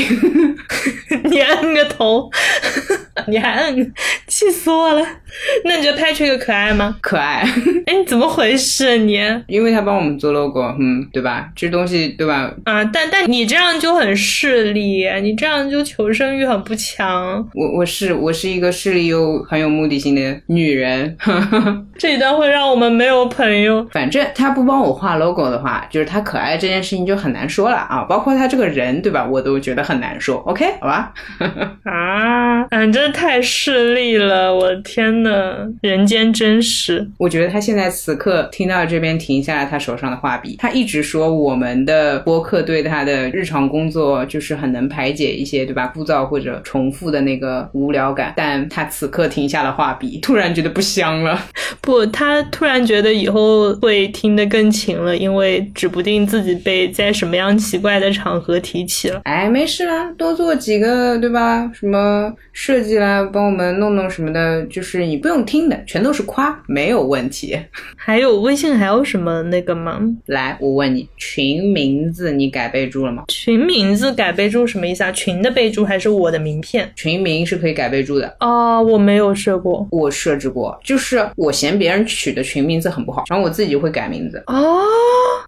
你摁个头，你还摁，气死我了。那你觉得 Patrick 可爱吗？可爱，哎，你怎么回事你？因为他帮我们做 logo，嗯，对吧？这东西对吧？啊，但但你这样就很势利，你这样就求生欲很不强。我我是我是一个势力又很有目的性的女人。这一段会让我们没有朋友。反正他不帮我画 logo 的话，就是他可爱这件事情就很难说了啊。包括他这个人，对吧？我都觉得很难说。OK，好吧。啊，俺真太势利了，我的天呐，人间真实。我觉得他现在此刻听到这边停下了他手上的画笔，他一直说我们的播客对他的日常工作就是很能排解一些对吧枯燥或者重复的那个无聊感，但他此刻停下了画笔，突然觉得不香了。不，他突然觉得以后会听得更勤了，因为指不定自己被在什么样奇怪的场合提起了。哎，没事啦，多做几个对吧？什么设计啦，帮我们弄弄什么的，就是你不用听的，全都是夸，没有问题。还有微信还有什么那个吗？来，我问你，群名字你改备注了吗？群名字改备注什么意思啊？群的备注还是我的名片？群名是可以改备注的。哦，我没有设过。我设置过，就是我嫌别人取的群名字很不好，然后我自己就会改名字。哦，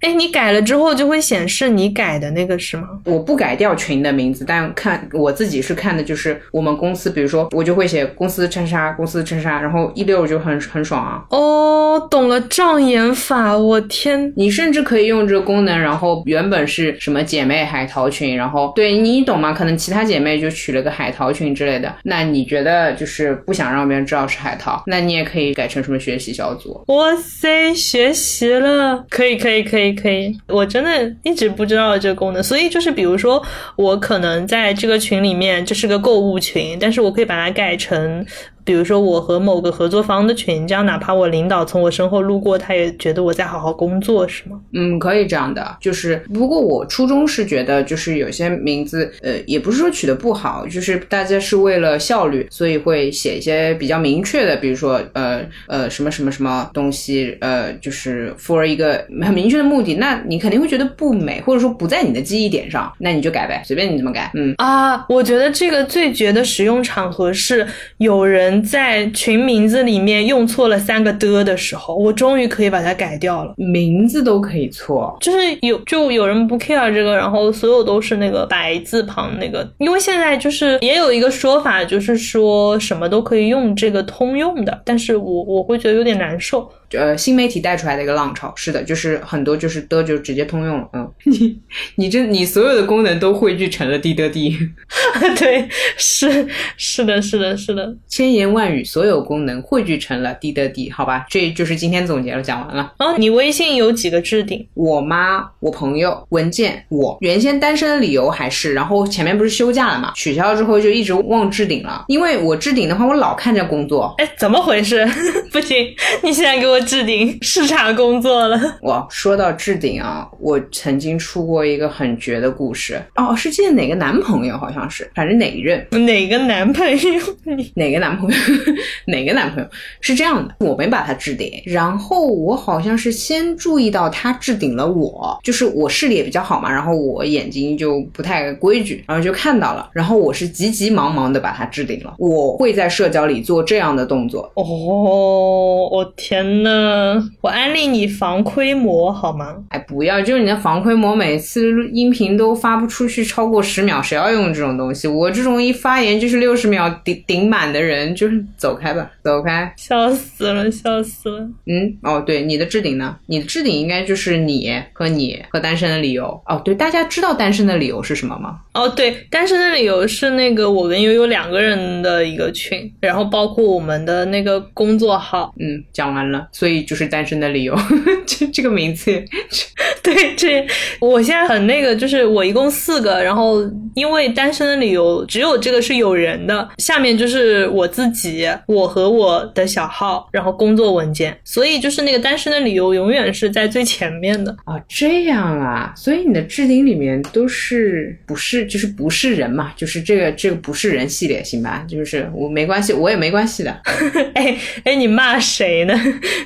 哎，你改了之后就会显示你改的那个是吗？我不改掉群的名字，但看我自己是看的就是我们公司，比如说我就会写公司衬衫，公司衬衫，然后一溜就很很爽啊。哦，懂了障眼法，我天！你甚至可以用这个功能，然后原本是什么姐妹海淘群，然后对你懂吗？可能其他姐妹就取了个海淘群之类的，那你觉得就是不想让别人知道是海淘，那你也可以改成什么学习小组。哇塞，学习了，可以，可以，可以，可以。我真的一直不知道这个功能，所以就是比如说，我可能在这个群里面，这是个购物群，但是我可以把它改成。比如说我和某个合作方的群，这样哪怕我领导从我身后路过，他也觉得我在好好工作，是吗？嗯，可以这样的，就是不过我初衷是觉得，就是有些名字，呃，也不是说取得不好，就是大家是为了效率，所以会写一些比较明确的，比如说呃呃什么什么什么东西，呃，就是 for 一个很明确的目的，那你肯定会觉得不美，或者说不在你的记忆点上，那你就改呗，随便你怎么改，嗯。啊，我觉得这个最绝的使用场合是有人在群名字里面用错了三个的的时候，我终于可以把它改掉了。名字都可以错，就是有就有人不 care 这个，然后所有都是那个白字旁那个，因为现在就是也有一个说法，就是说什么都可以用这个通用的，但是我我会觉得有点难受。呃，新媒体带出来的一个浪潮，是的，就是很多就是的就直接通用了，嗯，你你这你所有的功能都汇聚成了滴的滴，对，是是的，是的，是的，千言万语所有功能汇聚成了滴的滴，好吧，这就是今天总结了，讲完了。哦，你微信有几个置顶？我妈、我朋友、文件、我原先单身的理由还是，然后前面不是休假了嘛，取消之后就一直忘置顶了，因为我置顶的话，我老看见工作，哎，怎么回事？不行，你现在给我。置顶视察工作了。哇，说到置顶啊，我曾经出过一个很绝的故事哦，是见哪个男朋友？好像是，反正哪一任？哪个男朋友？哪个男朋友？哪个男朋友？是这样的，我没把他置顶，然后我好像是先注意到他置顶了我，就是我视力也比较好嘛，然后我眼睛就不太规矩，然后就看到了，然后我是急急忙忙的把他置顶了。我会在社交里做这样的动作。哦，我天呐！嗯，我安利你防窥膜好吗？哎，不要，就是你的防窥膜，每次音频都发不出去超过十秒，谁要用这种东西？我这种一发言就是六十秒顶顶满的人，就是走开吧，走开！笑死了，笑死了。嗯，哦，对，你的置顶呢？你的置顶应该就是你和你和单身的理由。哦，对，大家知道单身的理由是什么吗？哦，对，单身的理由是那个我跟悠悠两个人的一个群，然后包括我们的那个工作号。嗯，讲完了，所以。就是单身的理由，这这个名字，对，这我现在很那个，就是我一共四个，然后因为单身的理由只有这个是有人的，下面就是我自己，我和我的小号，然后工作文件，所以就是那个单身的理由永远是在最前面的啊，这样啊，所以你的置顶里面都是不是就是不是人嘛，就是这个这个不是人系列，行吧？就是我没关系，我也没关系的。哎哎，你骂谁呢？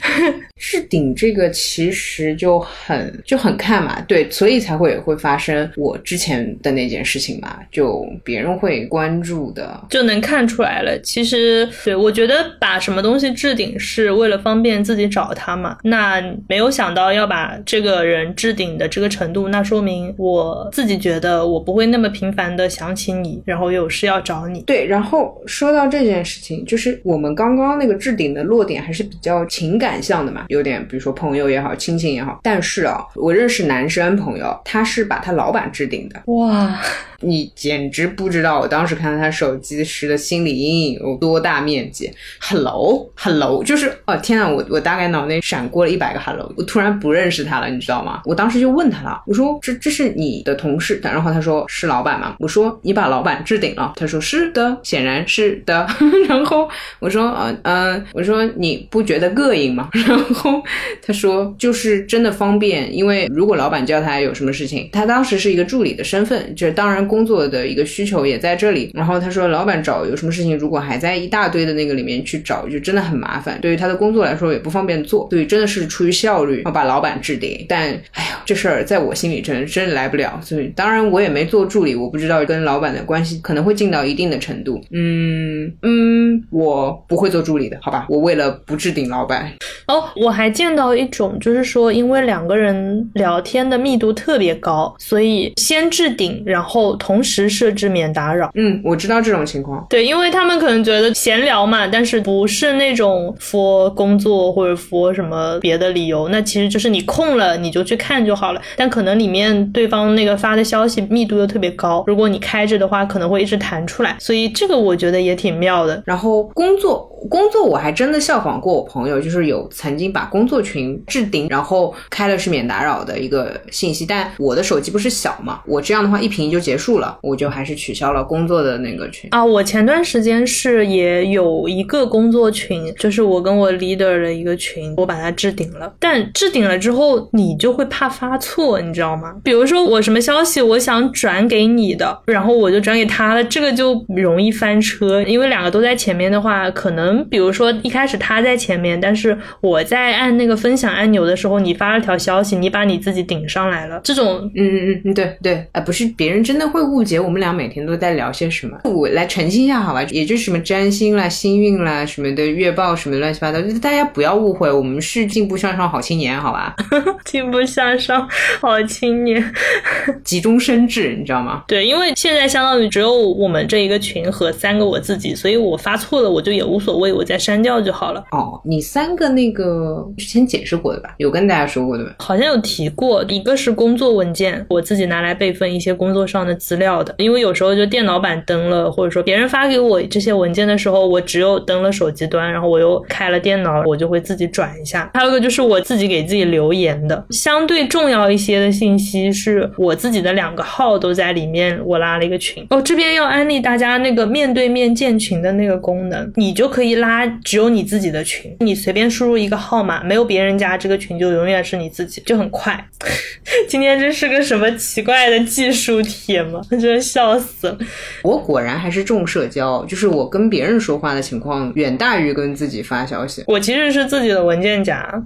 置顶这个其实就很就很看嘛，对，所以才会会发生我之前的那件事情嘛，就别人会关注的，就能看出来了。其实，对我觉得把什么东西置顶是为了方便自己找他嘛，那没有想到要把这个人置顶的这个程度，那说明我自己觉得我不会那么频繁的想起你，然后有事要找你。对，然后说到这件事情，就是我们刚刚那个置顶的落点还是比较情感。像的嘛，有点，比如说朋友也好，亲情也好。但是啊，我认识男生朋友，他是把他老板置顶的。哇，你简直不知道，我当时看到他手机时的心理阴影有多大面积。Hello，Hello，就是哦，天呐，我我大概脑内闪过了一百个 Hello，我突然不认识他了，你知道吗？我当时就问他了，我说这这是你的同事，然后他说是老板嘛。我说你把老板置顶了，他说是的，显然是的。然后我说嗯嗯，我说你不觉得膈应吗？然后他说，就是真的方便，因为如果老板叫他有什么事情，他当时是一个助理的身份，就是当然工作的一个需求也在这里。然后他说，老板找有什么事情，如果还在一大堆的那个里面去找，就真的很麻烦，对于他的工作来说也不方便做。对，真的是出于效率，要把老板置顶。但哎呀，这事儿在我心里真真来不了。所以当然我也没做助理，我不知道跟老板的关系可能会近到一定的程度。嗯嗯，我不会做助理的，好吧？我为了不置顶老板。哦，我还见到一种，就是说，因为两个人聊天的密度特别高，所以先置顶，然后同时设置免打扰。嗯，我知道这种情况。对，因为他们可能觉得闲聊嘛，但是不是那种 for 工作或者 for 什么别的理由，那其实就是你空了你就去看就好了。但可能里面对方那个发的消息密度又特别高，如果你开着的话，可能会一直弹出来。所以这个我觉得也挺妙的。然后工作。工作我还真的效仿过我朋友，就是有曾经把工作群置顶，然后开的是免打扰的一个信息，但我的手机不是小嘛，我这样的话一屏就结束了，我就还是取消了工作的那个群。啊，我前段时间是也有一个工作群，就是我跟我 leader 的一个群，我把它置顶了。但置顶了之后，你就会怕发错，你知道吗？比如说我什么消息我想转给你的，然后我就转给他了，这个就容易翻车，因为两个都在前面的话，可能比如说一开始他在前面，但是我在按那个分享按钮的时候，你发了条消息，你把你自己顶上来了，这种嗯嗯嗯，对对，啊，不是别人真的会误解我们俩每天都在聊些什么，我来澄清一下好吧，也就是什么占星啦、星运啦什么的，月报什么乱七八糟，就是大家不要误会，我们是进步向上好青年，好吧？进步向上好青年。急中生智，你知道吗？对，因为现在相当于只有我们这一个群和三个我自己，所以我发错了我就也无所谓，我再删掉就好了。哦，你三个那个之前解释过的吧？有跟大家说过的吧？好像有提过，一个是工作文件，我自己拿来备份一些工作上的资料的，因为有时候就电脑版登了，或者说别人发给我这些文件的时候，我只有登了手机端，然后我又开了电脑，我就会自己转一下。还有一个就是我自己给自己留言的，相对重要一些的信息是我自己的两个号都在里面，我拉了一个群。哦，这边要安利大家那个面对面建群的那个功能，你就可以拉只有你自己的群，你随便说输入一个号码，没有别人加这个群就永远是你自己，就很快。今天这是个什么奇怪的技术帖吗？真的笑死了。我果然还是重社交，就是我跟别人说话的情况远大于跟自己发消息。我其实是自己的文件夹，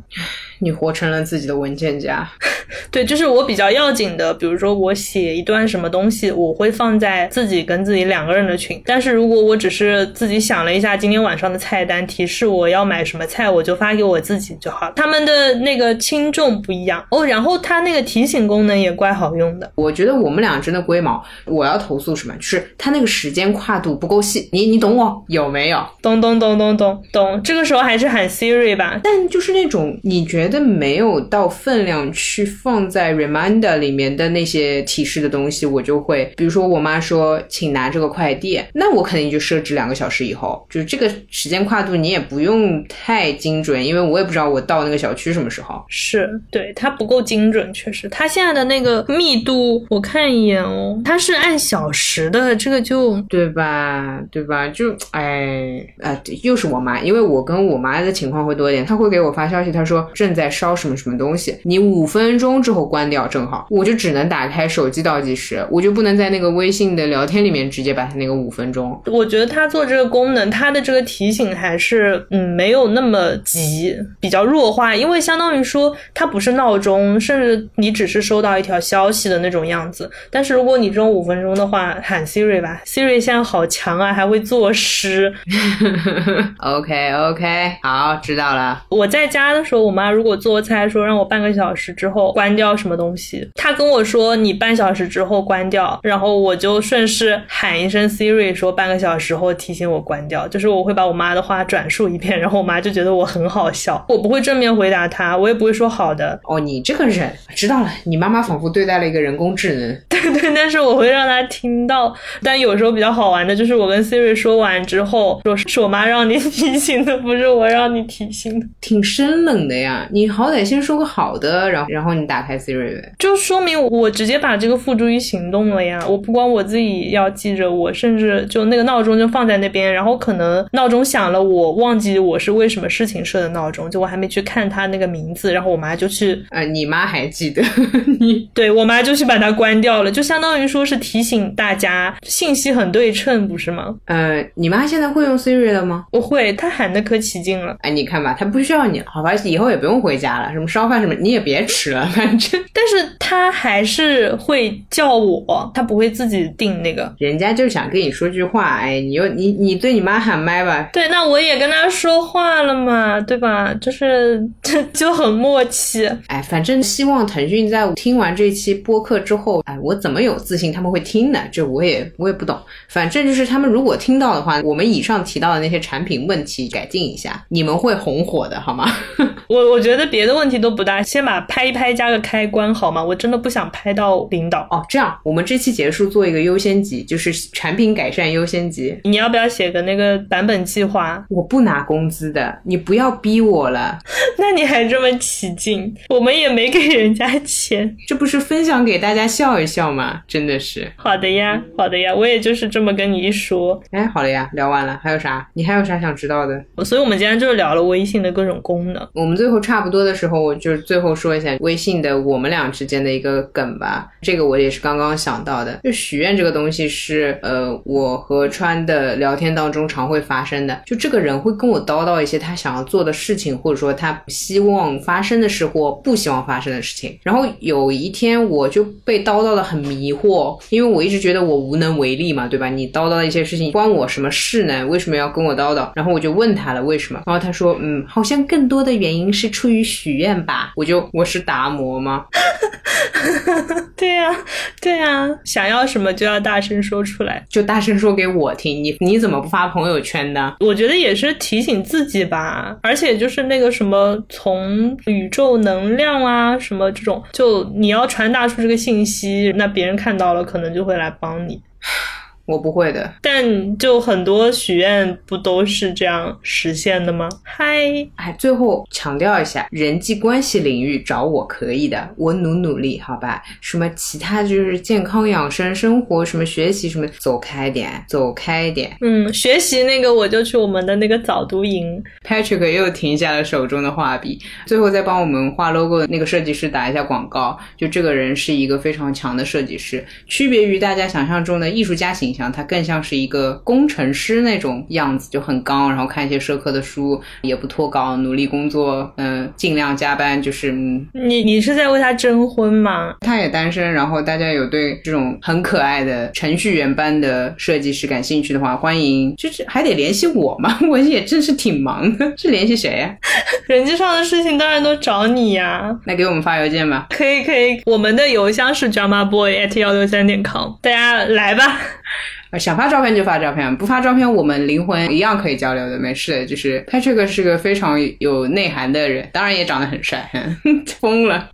你活成了自己的文件夹。对，就是我比较要紧的，比如说我写一段什么东西，我会放在自己跟自己两个人的群。但是如果我只是自己想了一下今天晚上的菜单，提示我要买什么菜，我就发给我自己就好。他们的那个轻重不一样哦，然后它那个提醒功能也怪好用的。我觉得我们俩真的龟毛。我要投诉什么？就是它那个时间跨度不够细。你你懂我有没有？咚咚咚咚咚咚，这个时候还是喊 Siri 吧。但就是那种你觉得没有到分量去放在 reminder 里面的那些提示的东西，我就会，比如说我妈说请拿这个快递，那我肯定就设置两个小时以后，就是这个时间跨度你也不用太精准，因为我也不知道我到那个小区什么时候。是对它不够精准，确实，它现在的那个密度，我看一眼哦，它是按小时的，这个就对吧？对吧？就哎啊，又是我妈，因为我跟我妈的情况会多一点，她会给我发消息，她说正在烧什么什么东西，你五分钟之后关掉正好，我就只能打开手机倒计时，我就不能在那个微信的聊天里面直接把它那个五分钟。我觉得它做这个功能，它的这个提醒还是嗯没有那么急，急比较弱化，因为相当于说它不是闹钟，甚至你只是收到一条消息的那种样子。但是如果你这种五分钟的话，喊 Siri 吧，Siri 现在好强啊，还会作诗。OK OK，好，知道了。我在家的时候，我妈如果做菜说让我半个小时之后关掉什么东西，她跟我说你半小时之后关掉，然后我就顺势喊一声 Siri 说半个小时后提醒我关掉，就是我会把我妈的话转述一遍，然后我妈就觉得我很好笑，我不会正面回答他，我也不会说好的，哦，你这个人知道了，你妈妈仿佛对待了一个人工智能。对对，但是我会让她听到。但有时候比较好玩的就是我跟 Siri 说完之后，说是我妈让你提醒的，不是我让你提醒的。挺生冷的呀，你好歹先说个好的，然后然后你打开 Siri 呗。就说明我直接把这个付诸于行动了呀！我不光我自己要记着，我甚至就那个闹钟就放在那边，然后可能闹钟响了，我忘记我是为什么事情设的闹钟，就我还没去看它那个名字，然后我妈就去，呃，你妈还记得 你？对我妈就去把它关掉了，就相当于说是提醒大家信息很对称，不是吗？呃，你妈现在会用 Siri 了吗？我会，她喊的可起劲了。哎，你看吧，她不需要你了，好吧，以后也不用回家了，什么烧饭什么你也别吃了，反正 但是她还是会叫我，她不会自己定那个。人家就想跟你说句话，哎，你又你你对你妈喊麦吧，对，那我也跟她说话了嘛，对吧？就是这 就很默契。哎，反正希望腾讯在听完这期播客之后，哎，我怎么有自信他们会听呢？这我也我也不懂。反正就是他们如果听到的话，我们以上提到的那些产品问题改进一下，你们会红火的好吗？我我觉得别的问题都不大，先把拍一拍加个开关好吗？我真的不想拍到领导。哦，这样我们这期结束做一个优先级，就是产品改善优先级。你要不要写个那个版本计计划。我不拿工资的，你不要逼我了。那你还这么起劲？我们也没给人家钱，这不是分享给大家笑一笑吗？真的是。好的呀，好的呀，我也就是这么跟你一说。哎，好了呀，聊完了，还有啥？你还有啥想知道的？所以我们今天就是聊了微信的各种功能。我们最后差不多的时候，我就最后说一下微信的我们俩之间的一个梗吧。这个我也是刚刚想到的，就许愿这个东西是呃，我和川的聊天当中常会发生的。就这个人会跟我叨叨一些他想要做的事情，或者说他希望发生的事或不希望发生的事情。然后有一天我就被叨叨的很迷惑，因为我一直觉得我无能为力嘛，对吧？你叨叨的一些事情关我什么事呢？为什么要跟我叨叨？然后我就问他了为什么，然后他说嗯，好像更多的原因是出于许愿吧。我就我是达摩吗？对呀，对呀，想要什么就要大声说出来，就大声说给我听。你你怎么不发朋友圈呢？我觉得也是提醒自己吧，而而且就是那个什么，从宇宙能量啊什么这种，就你要传达出这个信息，那别人看到了可能就会来帮你。我不会的，但就很多许愿不都是这样实现的吗？嗨，哎，最后强调一下，人际关系领域找我可以的，我努努力，好吧？什么其他就是健康养生、生活什么学习什么，走开点，走开点。嗯，学习那个我就去我们的那个早读营。Patrick 又停下了手中的画笔，最后再帮我们画 logo 的那个设计师打一下广告。就这个人是一个非常强的设计师，区别于大家想象中的艺术家形。他更像是一个工程师那种样子，就很刚，然后看一些社科的书，也不脱稿，努力工作，嗯，尽量加班，就是嗯。你你是在为他征婚吗？他也单身，然后大家有对这种很可爱的程序员般的设计师感兴趣的话，欢迎，就是还得联系我嘛，我也真是挺忙的，是联系谁呀？人际上的事情当然都找你呀。那给我们发邮件吧。可以可以，我们的邮箱是 drama boy at 幺六三点 com，大家来吧。想发照片就发照片，不发照片我们灵魂一样可以交流的，没事的。就是 Patrick 是个非常有内涵的人，当然也长得很帅，疯了。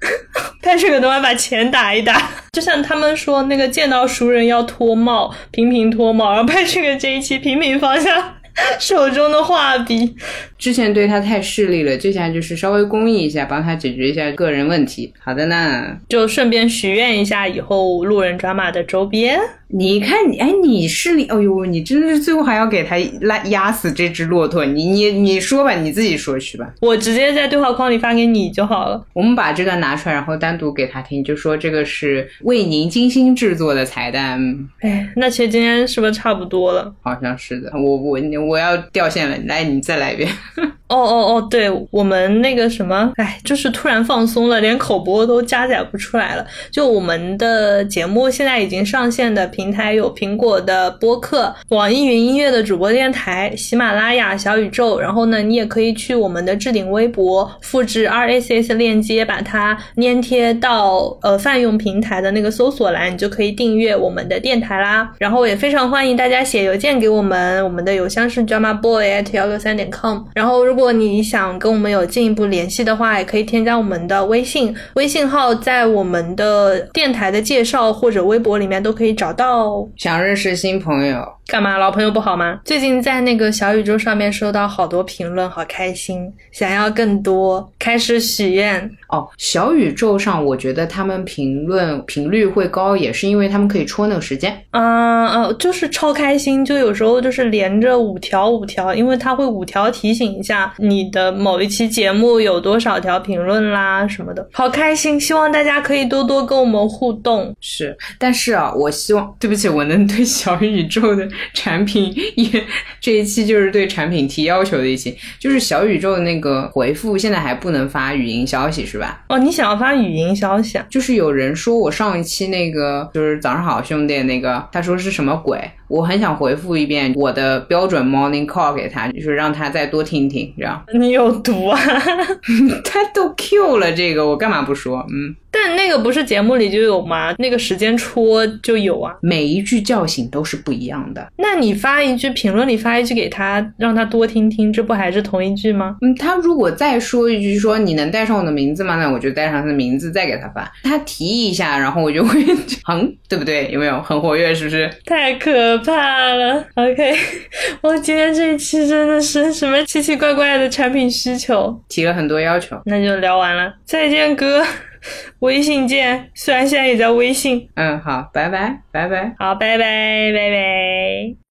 Patrick 等会把钱打一打，就像他们说那个见到熟人要脱帽，频频脱帽，然后 Patrick 这一期频频放下手中的画笔。之前对他太势利了，这下就是稍微公益一下，帮他解决一下个人问题。好的呢，就顺便许愿一下以后路人抓马的周边。你看你，哎，你是你，哎呦，你真的是最后还要给他拉压死这只骆驼。你你你说吧，你自己说去吧。我直接在对话框里发给你就好了。我们把这段拿出来，然后单独给他听，就说这个是为您精心制作的彩蛋。哎，那其实今天是不是差不多了？好像是的。我我我要掉线了，来，你再来一遍。哦哦哦，对我们那个什么，哎，就是突然放松了，连口播都加载不出来了。就我们的节目现在已经上线的平台有苹果的播客、网易云音乐的主播电台、喜马拉雅、小宇宙。然后呢，你也可以去我们的置顶微博，复制 RSS 链接，把它粘贴到呃泛用平台的那个搜索栏，你就可以订阅我们的电台啦。然后也非常欢迎大家写邮件给我们，我们的邮箱是 drama boy at 幺六三点 com。然后如果果你想跟我们有进一步联系的话，也可以添加我们的微信，微信号在我们的电台的介绍或者微博里面都可以找到。哦想认识新朋友。干嘛？老朋友不好吗？最近在那个小宇宙上面收到好多评论，好开心，想要更多，开始许愿哦。小宇宙上，我觉得他们评论频率会高，也是因为他们可以戳那个时间。啊呃，就是超开心，就有时候就是连着五条五条，因为它会五条提醒一下你的某一期节目有多少条评论啦什么的，好开心。希望大家可以多多跟我们互动。是，但是啊，我希望，对不起，我能对小宇宙的。产品 也这一期就是对产品提要求的一期，就是小宇宙的那个回复现在还不能发语音消息是吧？哦，你想要发语音消息啊？就是有人说我上一期那个就是早上好兄弟那个，他说是什么鬼？我很想回复一遍我的标准 morning call 给他，就是让他再多听听，这样。你有毒啊！他都 Q 了这个，我干嘛不说？嗯。但那个不是节目里就有吗？那个时间戳就有啊。每一句叫醒都是不一样的。那你发一句评论里发一句给他，让他多听听，这不还是同一句吗？嗯，他如果再说一句说你能带上我的名字吗？那我就带上他的名字再给他发。他提一下，然后我就会，嗯，对不对？有没有很活跃？是不是？太可怕了。OK，我今天这一期真的是什么奇奇怪怪的产品需求，提了很多要求。那就聊完了，再见哥，微信见。虽然现在也在微信。嗯，好，拜拜，拜拜。好，拜拜，拜拜。